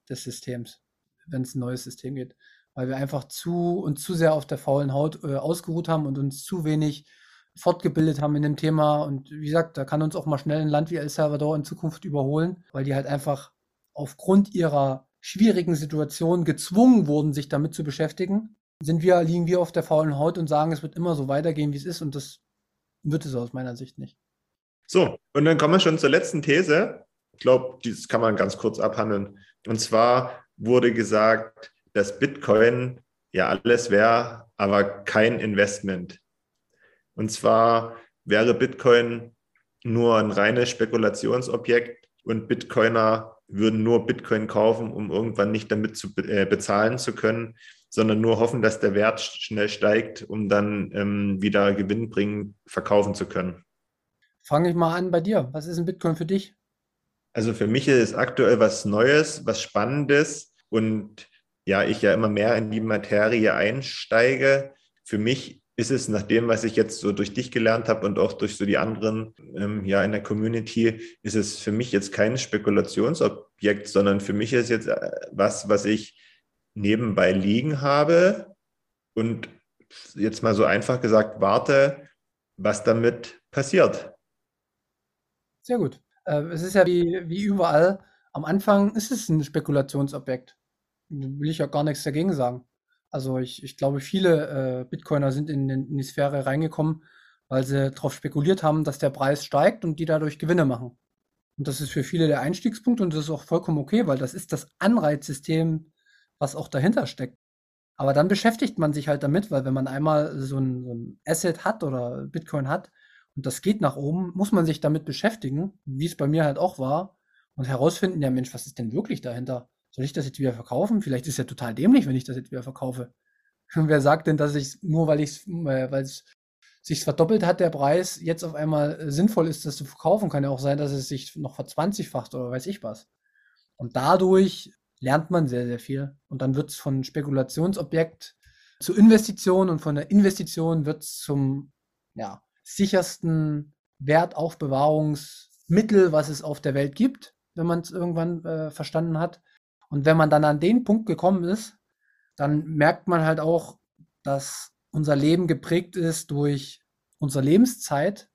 des Systems, wenn es ein neues System geht. Weil wir einfach zu und zu sehr auf der faulen Haut äh, ausgeruht haben und uns zu wenig fortgebildet haben in dem Thema. Und wie gesagt, da kann uns auch mal schnell ein Land wie El Salvador in Zukunft überholen, weil die halt einfach aufgrund ihrer schwierigen Situation gezwungen wurden, sich damit zu beschäftigen. Sind wir, liegen wir auf der faulen Haut und sagen, es wird immer so weitergehen, wie es ist. Und das wird es aus meiner Sicht nicht. So, und dann kommen wir schon zur letzten These. Ich glaube, das kann man ganz kurz abhandeln. Und zwar wurde gesagt, dass Bitcoin ja alles wäre, aber kein Investment. Und zwar wäre Bitcoin nur ein reines Spekulationsobjekt und Bitcoiner würden nur Bitcoin kaufen, um irgendwann nicht damit zu äh, bezahlen zu können, sondern nur hoffen, dass der Wert schnell steigt, um dann ähm, wieder gewinnbringend verkaufen zu können. Fange ich mal an bei dir. Was ist ein Bitcoin für dich? Also für mich ist es aktuell was Neues, was Spannendes und ja, ich ja immer mehr in die Materie einsteige. Für mich ist es nach dem, was ich jetzt so durch dich gelernt habe und auch durch so die anderen ähm, ja in der Community, ist es für mich jetzt kein Spekulationsobjekt, sondern für mich ist jetzt äh, was, was ich nebenbei liegen habe und jetzt mal so einfach gesagt warte, was damit passiert. Sehr gut. Äh, es ist ja wie, wie überall, am Anfang ist es ein Spekulationsobjekt. Will ich ja gar nichts dagegen sagen. Also ich, ich glaube, viele äh, Bitcoiner sind in, in die Sphäre reingekommen, weil sie darauf spekuliert haben, dass der Preis steigt und die dadurch Gewinne machen. Und das ist für viele der Einstiegspunkt und das ist auch vollkommen okay, weil das ist das Anreizsystem, was auch dahinter steckt. Aber dann beschäftigt man sich halt damit, weil wenn man einmal so ein, so ein Asset hat oder Bitcoin hat und das geht nach oben, muss man sich damit beschäftigen, wie es bei mir halt auch war, und herausfinden, ja Mensch, was ist denn wirklich dahinter? Soll ich das jetzt wieder verkaufen? Vielleicht ist es ja total dämlich, wenn ich das jetzt wieder verkaufe. Und wer sagt denn, dass ich nur weil ich äh, weil es sich verdoppelt hat, der Preis, jetzt auf einmal äh, sinnvoll ist, das zu verkaufen? Kann ja auch sein, dass es sich noch verzwanzigfacht oder weiß ich was. Und dadurch lernt man sehr, sehr viel. Und dann wird es von Spekulationsobjekt zur Investition und von der Investition wird es zum ja, sichersten Wertaufbewahrungsmittel, was es auf der Welt gibt, wenn man es irgendwann äh, verstanden hat. Und wenn man dann an den Punkt gekommen ist, dann merkt man halt auch, dass unser Leben geprägt ist durch unsere Lebenszeit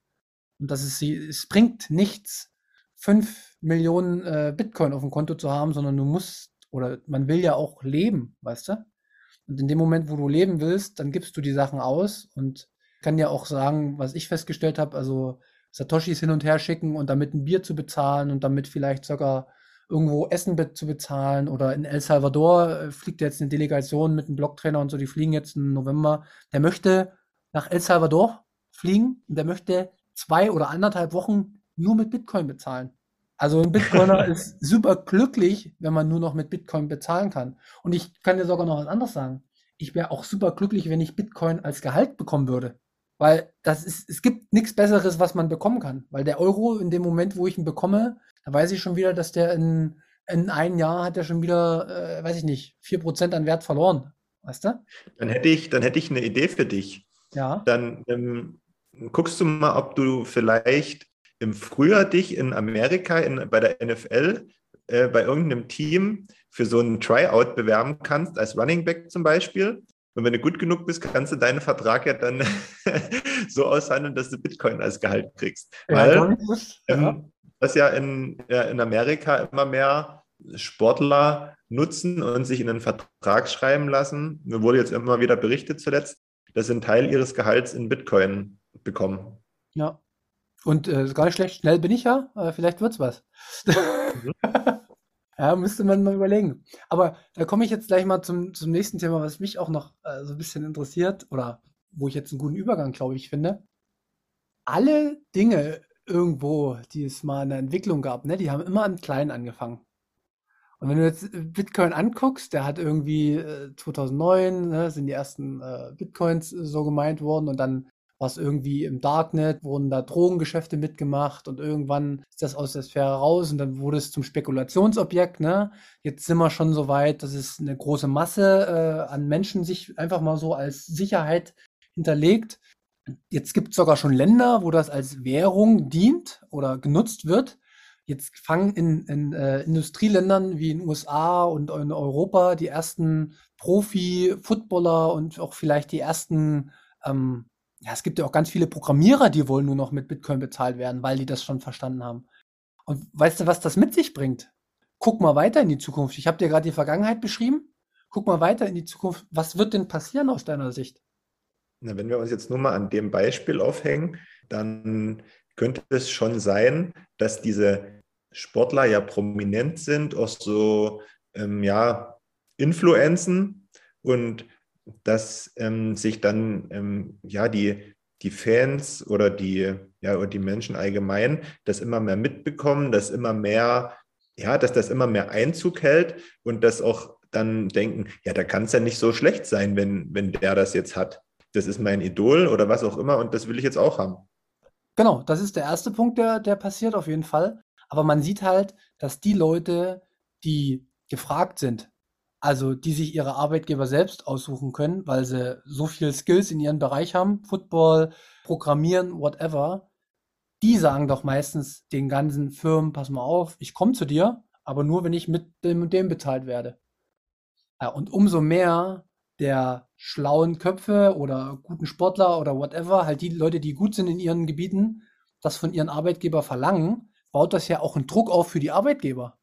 und dass es, es bringt nichts, fünf Millionen äh, Bitcoin auf dem Konto zu haben, sondern du musst oder man will ja auch leben, weißt du? Und in dem Moment, wo du leben willst, dann gibst du die Sachen aus und kann ja auch sagen, was ich festgestellt habe, also Satoshis hin und her schicken und damit ein Bier zu bezahlen und damit vielleicht sogar irgendwo Essen be zu bezahlen oder in El Salvador äh, fliegt jetzt eine Delegation mit einem Blocktrainer und so, die fliegen jetzt im November. Der möchte nach El Salvador fliegen und der möchte zwei oder anderthalb Wochen nur mit Bitcoin bezahlen. Also ein Bitcoiner ist super glücklich, wenn man nur noch mit Bitcoin bezahlen kann. Und ich kann dir sogar noch was anderes sagen. Ich wäre auch super glücklich, wenn ich Bitcoin als Gehalt bekommen würde. Weil das ist, es gibt nichts Besseres, was man bekommen kann. Weil der Euro in dem Moment, wo ich ihn bekomme, da weiß ich schon wieder, dass der in, in einem Jahr hat er schon wieder, äh, weiß ich nicht, 4% an Wert verloren. Weißt du? Dann hätte ich, dann hätte ich eine Idee für dich. Ja. Dann ähm, guckst du mal, ob du vielleicht im Frühjahr dich in Amerika in, bei der NFL äh, bei irgendeinem Team für so einen Tryout bewerben kannst, als Running Back zum Beispiel. Und wenn du gut genug bist, kannst du deinen Vertrag ja dann so aushandeln, dass du Bitcoin als Gehalt kriegst. Weil ähm, das ja in, ja in Amerika immer mehr Sportler nutzen und sich in einen Vertrag schreiben lassen. Mir wurde jetzt immer wieder berichtet zuletzt, dass sie einen Teil ihres Gehalts in Bitcoin bekommen. Ja. Und äh, gar nicht schlecht. Schnell bin ich ja. Vielleicht wird's was. Mhm. ja, müsste man mal überlegen. Aber da komme ich jetzt gleich mal zum, zum nächsten Thema, was mich auch noch äh, so ein bisschen interessiert oder wo ich jetzt einen guten Übergang, glaube ich, finde. Alle Dinge irgendwo, die es mal in der Entwicklung gab, ne, die haben immer im Kleinen angefangen. Und wenn du jetzt äh, Bitcoin anguckst, der hat irgendwie äh, 2009 ne, sind die ersten äh, Bitcoins äh, so gemeint worden und dann war es irgendwie im Darknet, wurden da Drogengeschäfte mitgemacht und irgendwann ist das aus der Sphäre raus und dann wurde es zum Spekulationsobjekt. Ne? Jetzt sind wir schon so weit, dass es eine große Masse äh, an Menschen sich einfach mal so als Sicherheit hinterlegt. Jetzt gibt es sogar schon Länder, wo das als Währung dient oder genutzt wird. Jetzt fangen in, in äh, Industrieländern wie in den USA und in Europa die ersten Profi-Footballer und auch vielleicht die ersten, ähm, ja, es gibt ja auch ganz viele Programmierer, die wollen nur noch mit Bitcoin bezahlt werden, weil die das schon verstanden haben. Und weißt du, was das mit sich bringt? Guck mal weiter in die Zukunft. Ich habe dir gerade die Vergangenheit beschrieben. Guck mal weiter in die Zukunft. Was wird denn passieren aus deiner Sicht? Na, wenn wir uns jetzt nur mal an dem Beispiel aufhängen, dann könnte es schon sein, dass diese Sportler ja prominent sind, auch so ähm, ja, Influenzen und dass ähm, sich dann ähm, ja die, die Fans oder die, ja, oder die Menschen allgemein das immer mehr mitbekommen, dass immer mehr, ja, dass das immer mehr Einzug hält und dass auch dann denken, ja, da kann es ja nicht so schlecht sein, wenn, wenn der das jetzt hat. Das ist mein Idol oder was auch immer und das will ich jetzt auch haben. Genau, das ist der erste Punkt, der, der passiert auf jeden Fall. Aber man sieht halt, dass die Leute, die gefragt sind, also die sich ihre Arbeitgeber selbst aussuchen können, weil sie so viel Skills in ihrem Bereich haben, Football, Programmieren, whatever, die sagen doch meistens den ganzen Firmen, pass mal auf, ich komme zu dir, aber nur, wenn ich mit dem und dem bezahlt werde. Ja, und umso mehr der schlauen Köpfe oder guten Sportler oder whatever, halt die Leute, die gut sind in ihren Gebieten, das von ihren Arbeitgeber verlangen, baut das ja auch einen Druck auf für die Arbeitgeber.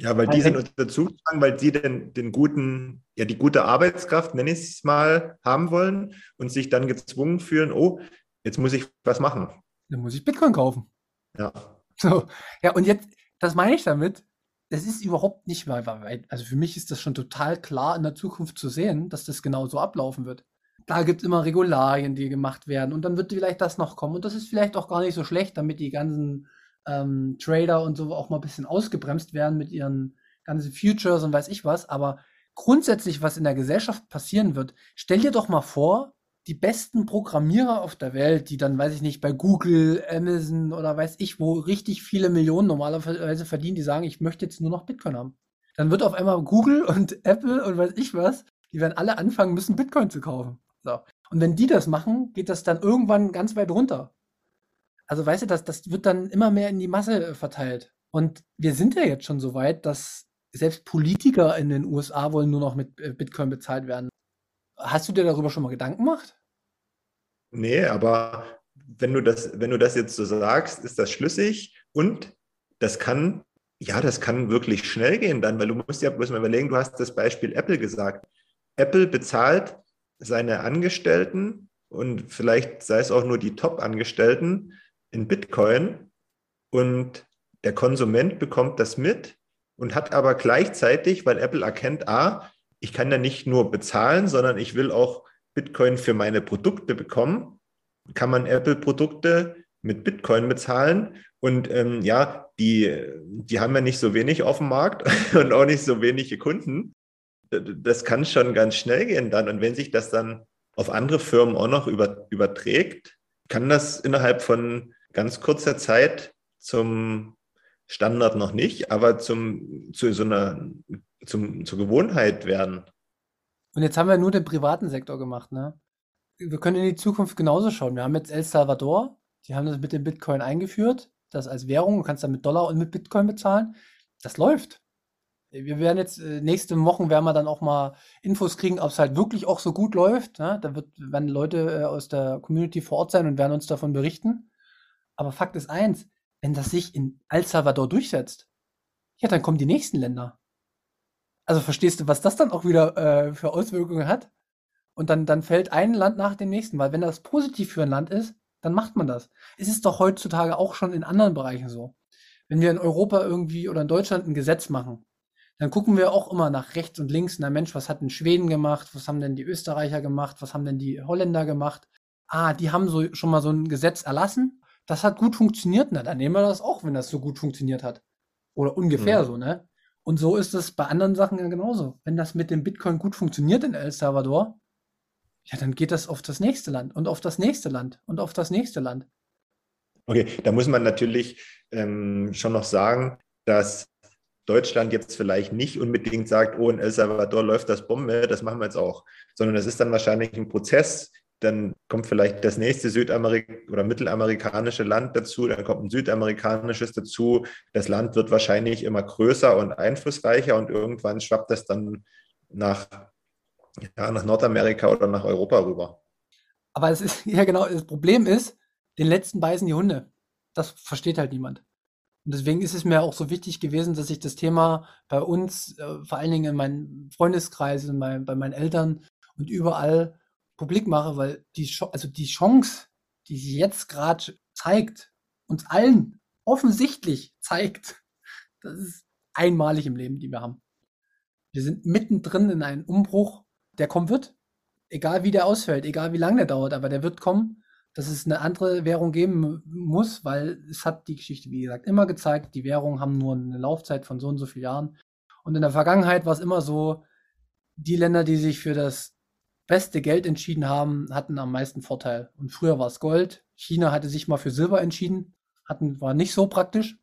Ja, weil die sind unter Zugzwang, weil sie den, den guten, ja, die gute Arbeitskraft, nenne ich es mal, haben wollen und sich dann gezwungen fühlen, oh, jetzt muss ich was machen. Dann muss ich Bitcoin kaufen. Ja. So, ja, und jetzt, das meine ich damit, das ist überhaupt nicht mal weit. Also für mich ist das schon total klar in der Zukunft zu sehen, dass das genau so ablaufen wird. Da gibt es immer Regularien, die gemacht werden und dann wird vielleicht das noch kommen und das ist vielleicht auch gar nicht so schlecht, damit die ganzen ähm, Trader und so auch mal ein bisschen ausgebremst werden mit ihren ganzen Futures und weiß ich was. Aber grundsätzlich, was in der Gesellschaft passieren wird, stell dir doch mal vor, die besten Programmierer auf der Welt, die dann, weiß ich nicht, bei Google, Amazon oder weiß ich wo richtig viele Millionen normalerweise verdienen, die sagen, ich möchte jetzt nur noch Bitcoin haben. Dann wird auf einmal Google und Apple und weiß ich was, die werden alle anfangen müssen, Bitcoin zu kaufen. So. Und wenn die das machen, geht das dann irgendwann ganz weit runter. Also weißt du, das, das wird dann immer mehr in die Masse äh, verteilt. Und wir sind ja jetzt schon so weit, dass selbst Politiker in den USA wollen nur noch mit äh, Bitcoin bezahlt werden. Hast du dir darüber schon mal Gedanken gemacht? Nee, aber wenn du das, wenn du das jetzt so sagst, ist das schlüssig und das kann, ja, das kann wirklich schnell gehen dann, weil du musst ja bloß mal überlegen, du hast das Beispiel Apple gesagt. Apple bezahlt seine Angestellten und vielleicht sei es auch nur die Top-Angestellten in Bitcoin und der Konsument bekommt das mit und hat aber gleichzeitig, weil Apple erkennt, ah, ich kann ja nicht nur bezahlen, sondern ich will auch Bitcoin für meine Produkte bekommen, kann man Apple-Produkte mit Bitcoin bezahlen. Und ähm, ja, die, die haben ja nicht so wenig auf dem Markt und auch nicht so wenige Kunden. Das kann schon ganz schnell gehen dann. Und wenn sich das dann auf andere Firmen auch noch über, überträgt, kann das innerhalb von ganz kurzer Zeit zum Standard noch nicht, aber zum, zu so einer, zum, zur Gewohnheit werden. Und jetzt haben wir nur den privaten Sektor gemacht, ne? Wir können in die Zukunft genauso schauen. Wir haben jetzt El Salvador, die haben das mit dem Bitcoin eingeführt, das als Währung, du kannst dann mit Dollar und mit Bitcoin bezahlen. Das läuft. Wir werden jetzt äh, nächste Wochen werden wir dann auch mal Infos kriegen, ob es halt wirklich auch so gut läuft. Ne? Da wird, werden Leute äh, aus der Community vor Ort sein und werden uns davon berichten. Aber Fakt ist eins, wenn das sich in El Salvador durchsetzt, ja, dann kommen die nächsten Länder. Also verstehst du, was das dann auch wieder äh, für Auswirkungen hat? Und dann, dann fällt ein Land nach dem nächsten, weil wenn das positiv für ein Land ist, dann macht man das. Es ist doch heutzutage auch schon in anderen Bereichen so. Wenn wir in Europa irgendwie oder in Deutschland ein Gesetz machen, dann gucken wir auch immer nach rechts und links. Na Mensch, was hat denn Schweden gemacht? Was haben denn die Österreicher gemacht? Was haben denn die Holländer gemacht? Ah, die haben so schon mal so ein Gesetz erlassen. Das hat gut funktioniert. Na, dann nehmen wir das auch, wenn das so gut funktioniert hat. Oder ungefähr mhm. so, ne? Und so ist es bei anderen Sachen ja genauso. Wenn das mit dem Bitcoin gut funktioniert in El Salvador, ja, dann geht das auf das nächste Land und auf das nächste Land und auf das nächste Land. Okay, da muss man natürlich ähm, schon noch sagen, dass Deutschland jetzt vielleicht nicht unbedingt sagt, oh, in El Salvador läuft das Bombe, das machen wir jetzt auch, sondern es ist dann wahrscheinlich ein Prozess. Dann kommt vielleicht das nächste Südamerik oder mittelamerikanische Land dazu, dann kommt ein südamerikanisches dazu. Das Land wird wahrscheinlich immer größer und einflussreicher und irgendwann schwappt das dann nach, ja, nach Nordamerika oder nach Europa rüber. Aber es ist, ja genau, das Problem ist, den letzten beißen die Hunde. Das versteht halt niemand. Und deswegen ist es mir auch so wichtig gewesen, dass ich das Thema bei uns, äh, vor allen Dingen in meinem Freundeskreis, in mein, bei meinen Eltern und überall publik mache, weil die, also die Chance, die sich jetzt gerade zeigt, uns allen offensichtlich zeigt, das ist einmalig im Leben, die wir haben. Wir sind mittendrin in einem Umbruch, der kommen wird. Egal wie der ausfällt, egal wie lange der dauert, aber der wird kommen dass es eine andere Währung geben muss, weil es hat die Geschichte, wie gesagt, immer gezeigt, die Währungen haben nur eine Laufzeit von so und so vielen Jahren. Und in der Vergangenheit war es immer so, die Länder, die sich für das beste Geld entschieden haben, hatten am meisten Vorteil. Und früher war es Gold. China hatte sich mal für Silber entschieden, hatten, war nicht so praktisch.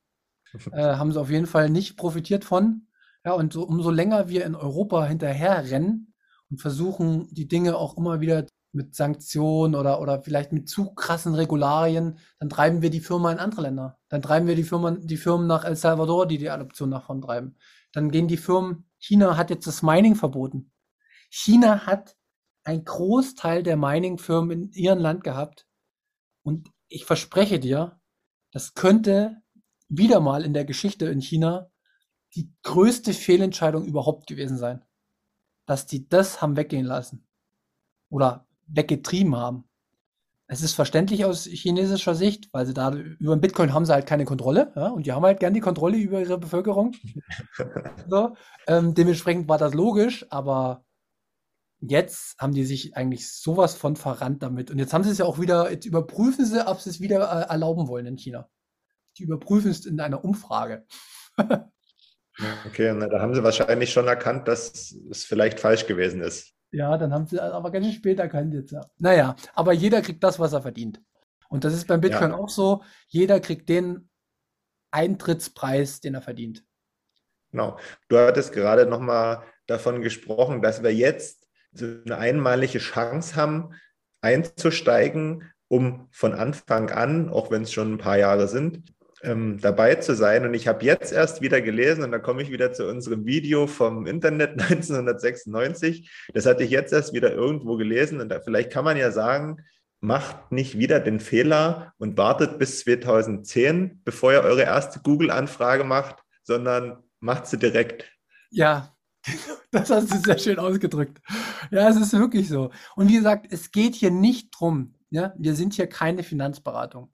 äh, haben sie auf jeden Fall nicht profitiert von. Ja, und so, umso länger wir in Europa hinterher rennen und versuchen, die Dinge auch immer wieder mit Sanktionen oder, oder vielleicht mit zu krassen Regularien, dann treiben wir die Firma in andere Länder. Dann treiben wir die Firmen, die Firmen nach El Salvador, die die Adoption davon treiben. Dann gehen die Firmen, China hat jetzt das Mining verboten. China hat ein Großteil der Mining-Firmen in ihrem Land gehabt. Und ich verspreche dir, das könnte wieder mal in der Geschichte in China die größte Fehlentscheidung überhaupt gewesen sein. Dass die das haben weggehen lassen. Oder weggetrieben haben. Es ist verständlich aus chinesischer Sicht, weil sie da über den Bitcoin haben sie halt keine Kontrolle, ja, und die haben halt gern die Kontrolle über ihre Bevölkerung. so, ähm, dementsprechend war das logisch, aber jetzt haben die sich eigentlich sowas von verrannt damit. Und jetzt haben sie es ja auch wieder, jetzt überprüfen sie, ob sie es wieder äh, erlauben wollen in China. Die überprüfen es in einer Umfrage. okay, na, da haben sie wahrscheinlich schon erkannt, dass es vielleicht falsch gewesen ist. Ja, dann haben sie aber ganz schön spät erkannt jetzt. Ja. Naja, aber jeder kriegt das, was er verdient. Und das ist beim Bitcoin ja. auch so. Jeder kriegt den Eintrittspreis, den er verdient. Genau. Du hattest gerade nochmal davon gesprochen, dass wir jetzt so eine einmalige Chance haben, einzusteigen, um von Anfang an, auch wenn es schon ein paar Jahre sind, ähm, dabei zu sein. Und ich habe jetzt erst wieder gelesen, und da komme ich wieder zu unserem Video vom Internet 1996. Das hatte ich jetzt erst wieder irgendwo gelesen. Und da, vielleicht kann man ja sagen, macht nicht wieder den Fehler und wartet bis 2010, bevor ihr eure erste Google-Anfrage macht, sondern macht sie direkt. Ja, das hast du sehr schön ausgedrückt. Ja, es ist wirklich so. Und wie gesagt, es geht hier nicht drum. Ja, wir sind hier keine Finanzberatung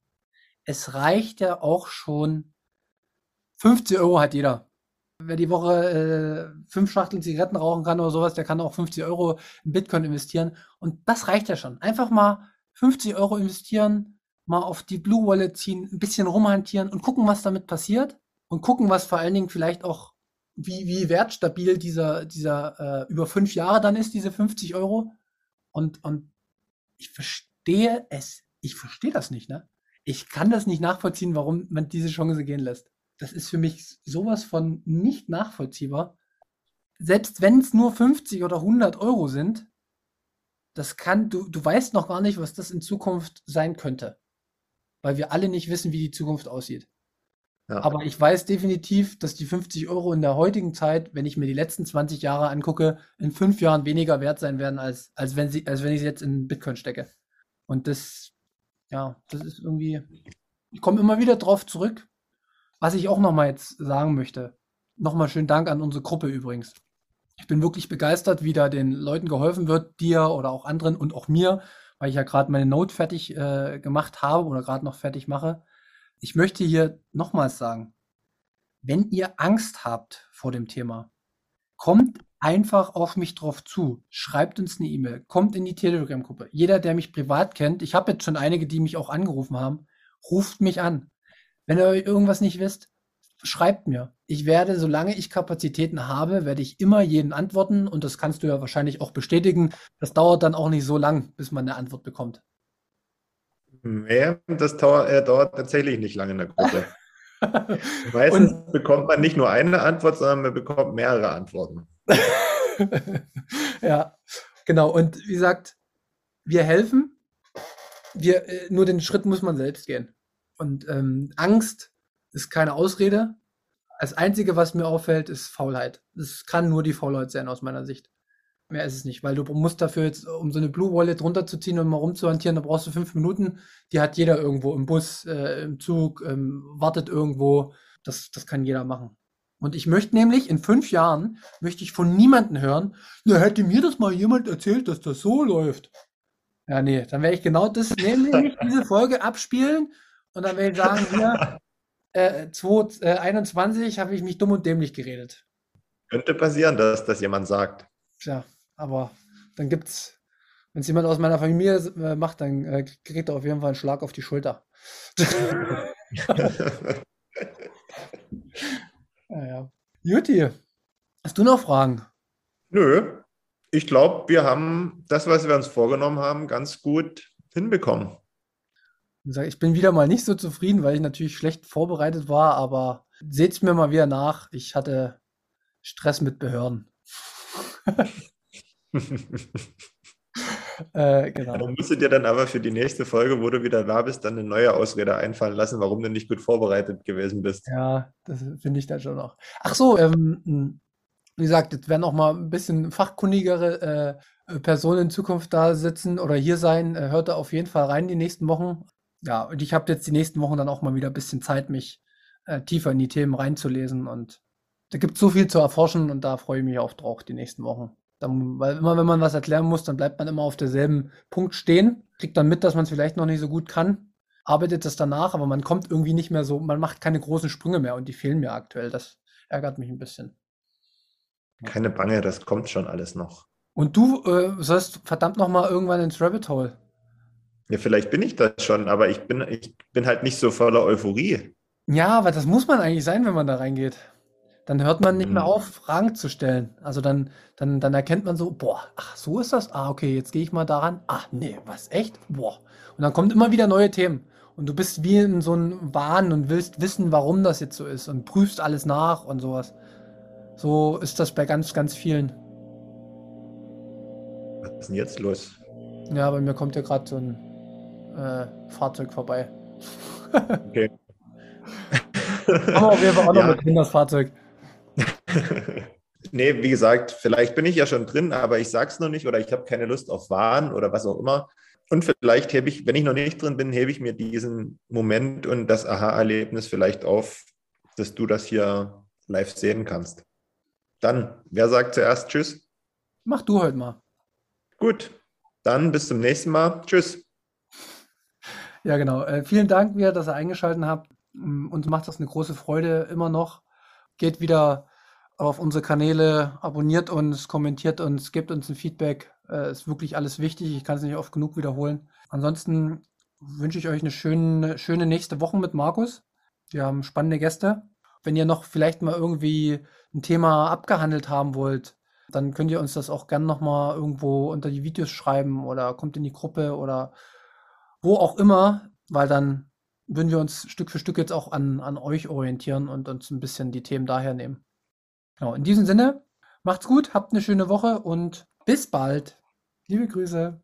es reicht ja auch schon, 50 Euro hat jeder. Wer die Woche äh, fünf Schachteln Zigaretten rauchen kann oder sowas, der kann auch 50 Euro in Bitcoin investieren. Und das reicht ja schon. Einfach mal 50 Euro investieren, mal auf die Blue Wallet ziehen, ein bisschen rumhantieren und gucken, was damit passiert. Und gucken, was vor allen Dingen vielleicht auch, wie, wie wertstabil dieser, dieser äh, über fünf Jahre dann ist, diese 50 Euro. Und, und ich verstehe es, ich verstehe das nicht, ne? ich kann das nicht nachvollziehen, warum man diese Chance gehen lässt. Das ist für mich sowas von nicht nachvollziehbar. Selbst wenn es nur 50 oder 100 Euro sind, das kann, du, du weißt noch gar nicht, was das in Zukunft sein könnte. Weil wir alle nicht wissen, wie die Zukunft aussieht. Aber ich weiß definitiv, dass die 50 Euro in der heutigen Zeit, wenn ich mir die letzten 20 Jahre angucke, in fünf Jahren weniger wert sein werden, als, als, wenn, sie, als wenn ich sie jetzt in Bitcoin stecke. Und das, ja, das ist irgendwie, ich komme immer wieder drauf zurück. Was ich auch nochmal jetzt sagen möchte, nochmal schönen Dank an unsere Gruppe übrigens. Ich bin wirklich begeistert, wie da den Leuten geholfen wird, dir oder auch anderen und auch mir, weil ich ja gerade meine Note fertig äh, gemacht habe oder gerade noch fertig mache. Ich möchte hier nochmals sagen, wenn ihr Angst habt vor dem Thema, kommt einfach auf mich drauf zu. Schreibt uns eine E-Mail, kommt in die Telegram-Gruppe. Jeder, der mich privat kennt, ich habe jetzt schon einige, die mich auch angerufen haben, ruft mich an. Wenn ihr irgendwas nicht wisst, schreibt mir. Ich werde, solange ich Kapazitäten habe, werde ich immer jeden antworten und das kannst du ja wahrscheinlich auch bestätigen. Das dauert dann auch nicht so lang, bis man eine Antwort bekommt. Nee, das dauert, äh, dauert tatsächlich nicht lange in der Gruppe. Meistens und, bekommt man nicht nur eine Antwort, sondern man bekommt mehrere Antworten. ja, genau. Und wie gesagt, wir helfen. Wir, äh, nur den Schritt muss man selbst gehen. Und ähm, Angst ist keine Ausrede. Das Einzige, was mir auffällt, ist Faulheit. Es kann nur die Faulheit sein, aus meiner Sicht. Mehr ist es nicht, weil du musst dafür jetzt, um so eine Blue Wallet runterzuziehen und mal rumzuhantieren, da brauchst du fünf Minuten. Die hat jeder irgendwo im Bus, äh, im Zug, ähm, wartet irgendwo. Das, das kann jeder machen. Und ich möchte nämlich in fünf Jahren, möchte ich von niemandem hören, na, hätte mir das mal jemand erzählt, dass das so läuft. Ja, nee, dann werde ich genau das, nämlich diese Folge abspielen und dann werde ich sagen, hier, äh, 2021 äh, habe ich mich dumm und dämlich geredet. Könnte passieren, dass das jemand sagt. Tja, aber dann gibt's, wenn es jemand aus meiner Familie äh, macht, dann äh, kriegt er auf jeden Fall einen Schlag auf die Schulter. naja. Juti, hast du noch Fragen? Nö. Ich glaube, wir haben das, was wir uns vorgenommen haben, ganz gut hinbekommen. Ich bin wieder mal nicht so zufrieden, weil ich natürlich schlecht vorbereitet war, aber seht's mir mal wieder nach. Ich hatte Stress mit Behörden. äh, genau. Dann du dir dann aber für die nächste Folge, wo du wieder da bist, dann eine neue Ausrede einfallen lassen, warum du nicht gut vorbereitet gewesen bist. Ja, das finde ich dann schon noch. Ach so, ähm, wie gesagt, jetzt werden auch mal ein bisschen fachkundigere äh, Personen in Zukunft da sitzen oder hier sein. Äh, hört da auf jeden Fall rein die nächsten Wochen. Ja, und ich habe jetzt die nächsten Wochen dann auch mal wieder ein bisschen Zeit, mich äh, tiefer in die Themen reinzulesen und da gibt es so viel zu erforschen und da freue ich mich auch drauf die nächsten Wochen. Dann, weil immer, wenn man was erklären muss, dann bleibt man immer auf derselben Punkt stehen, kriegt dann mit, dass man es vielleicht noch nicht so gut kann, arbeitet das danach, aber man kommt irgendwie nicht mehr so, man macht keine großen Sprünge mehr und die fehlen mir aktuell. Das ärgert mich ein bisschen. Keine Bange, das kommt schon alles noch. Und du äh, sollst verdammt noch mal irgendwann ins Rabbit Hole. Ja, vielleicht bin ich das schon, aber ich bin, ich bin halt nicht so voller Euphorie. Ja, aber das muss man eigentlich sein, wenn man da reingeht dann hört man nicht mehr mhm. auf, Fragen zu stellen. Also dann, dann, dann erkennt man so, boah, ach, so ist das? Ah, okay, jetzt gehe ich mal daran. Ach, nee, was, echt? Boah. Und dann kommen immer wieder neue Themen. Und du bist wie in so einem Wahn und willst wissen, warum das jetzt so ist und prüfst alles nach und sowas. So ist das bei ganz, ganz vielen. Was ist denn jetzt los? Ja, bei mir kommt ja gerade so ein äh, Fahrzeug vorbei. Okay. Aber wir haben auch noch ja. das Fahrzeug. nee, wie gesagt, vielleicht bin ich ja schon drin, aber ich sag's noch nicht oder ich habe keine Lust auf Wahn oder was auch immer. Und vielleicht hebe ich, wenn ich noch nicht drin bin, hebe ich mir diesen Moment und das Aha-Erlebnis vielleicht auf, dass du das hier live sehen kannst. Dann, wer sagt zuerst Tschüss? Mach du heute mal. Gut, dann bis zum nächsten Mal. Tschüss. Ja, genau. Äh, vielen Dank wieder, dass ihr eingeschaltet habt. Uns macht das eine große Freude immer noch geht wieder auf unsere Kanäle, abonniert uns, kommentiert uns, gebt uns ein Feedback. Äh, ist wirklich alles wichtig. Ich kann es nicht oft genug wiederholen. Ansonsten wünsche ich euch eine schöne, schöne nächste Woche mit Markus. Wir haben spannende Gäste. Wenn ihr noch vielleicht mal irgendwie ein Thema abgehandelt haben wollt, dann könnt ihr uns das auch gerne nochmal irgendwo unter die Videos schreiben oder kommt in die Gruppe oder wo auch immer, weil dann würden wir uns Stück für Stück jetzt auch an, an euch orientieren und uns ein bisschen die Themen daher nehmen. Genau, in diesem Sinne, macht's gut, habt eine schöne Woche und bis bald. Liebe Grüße.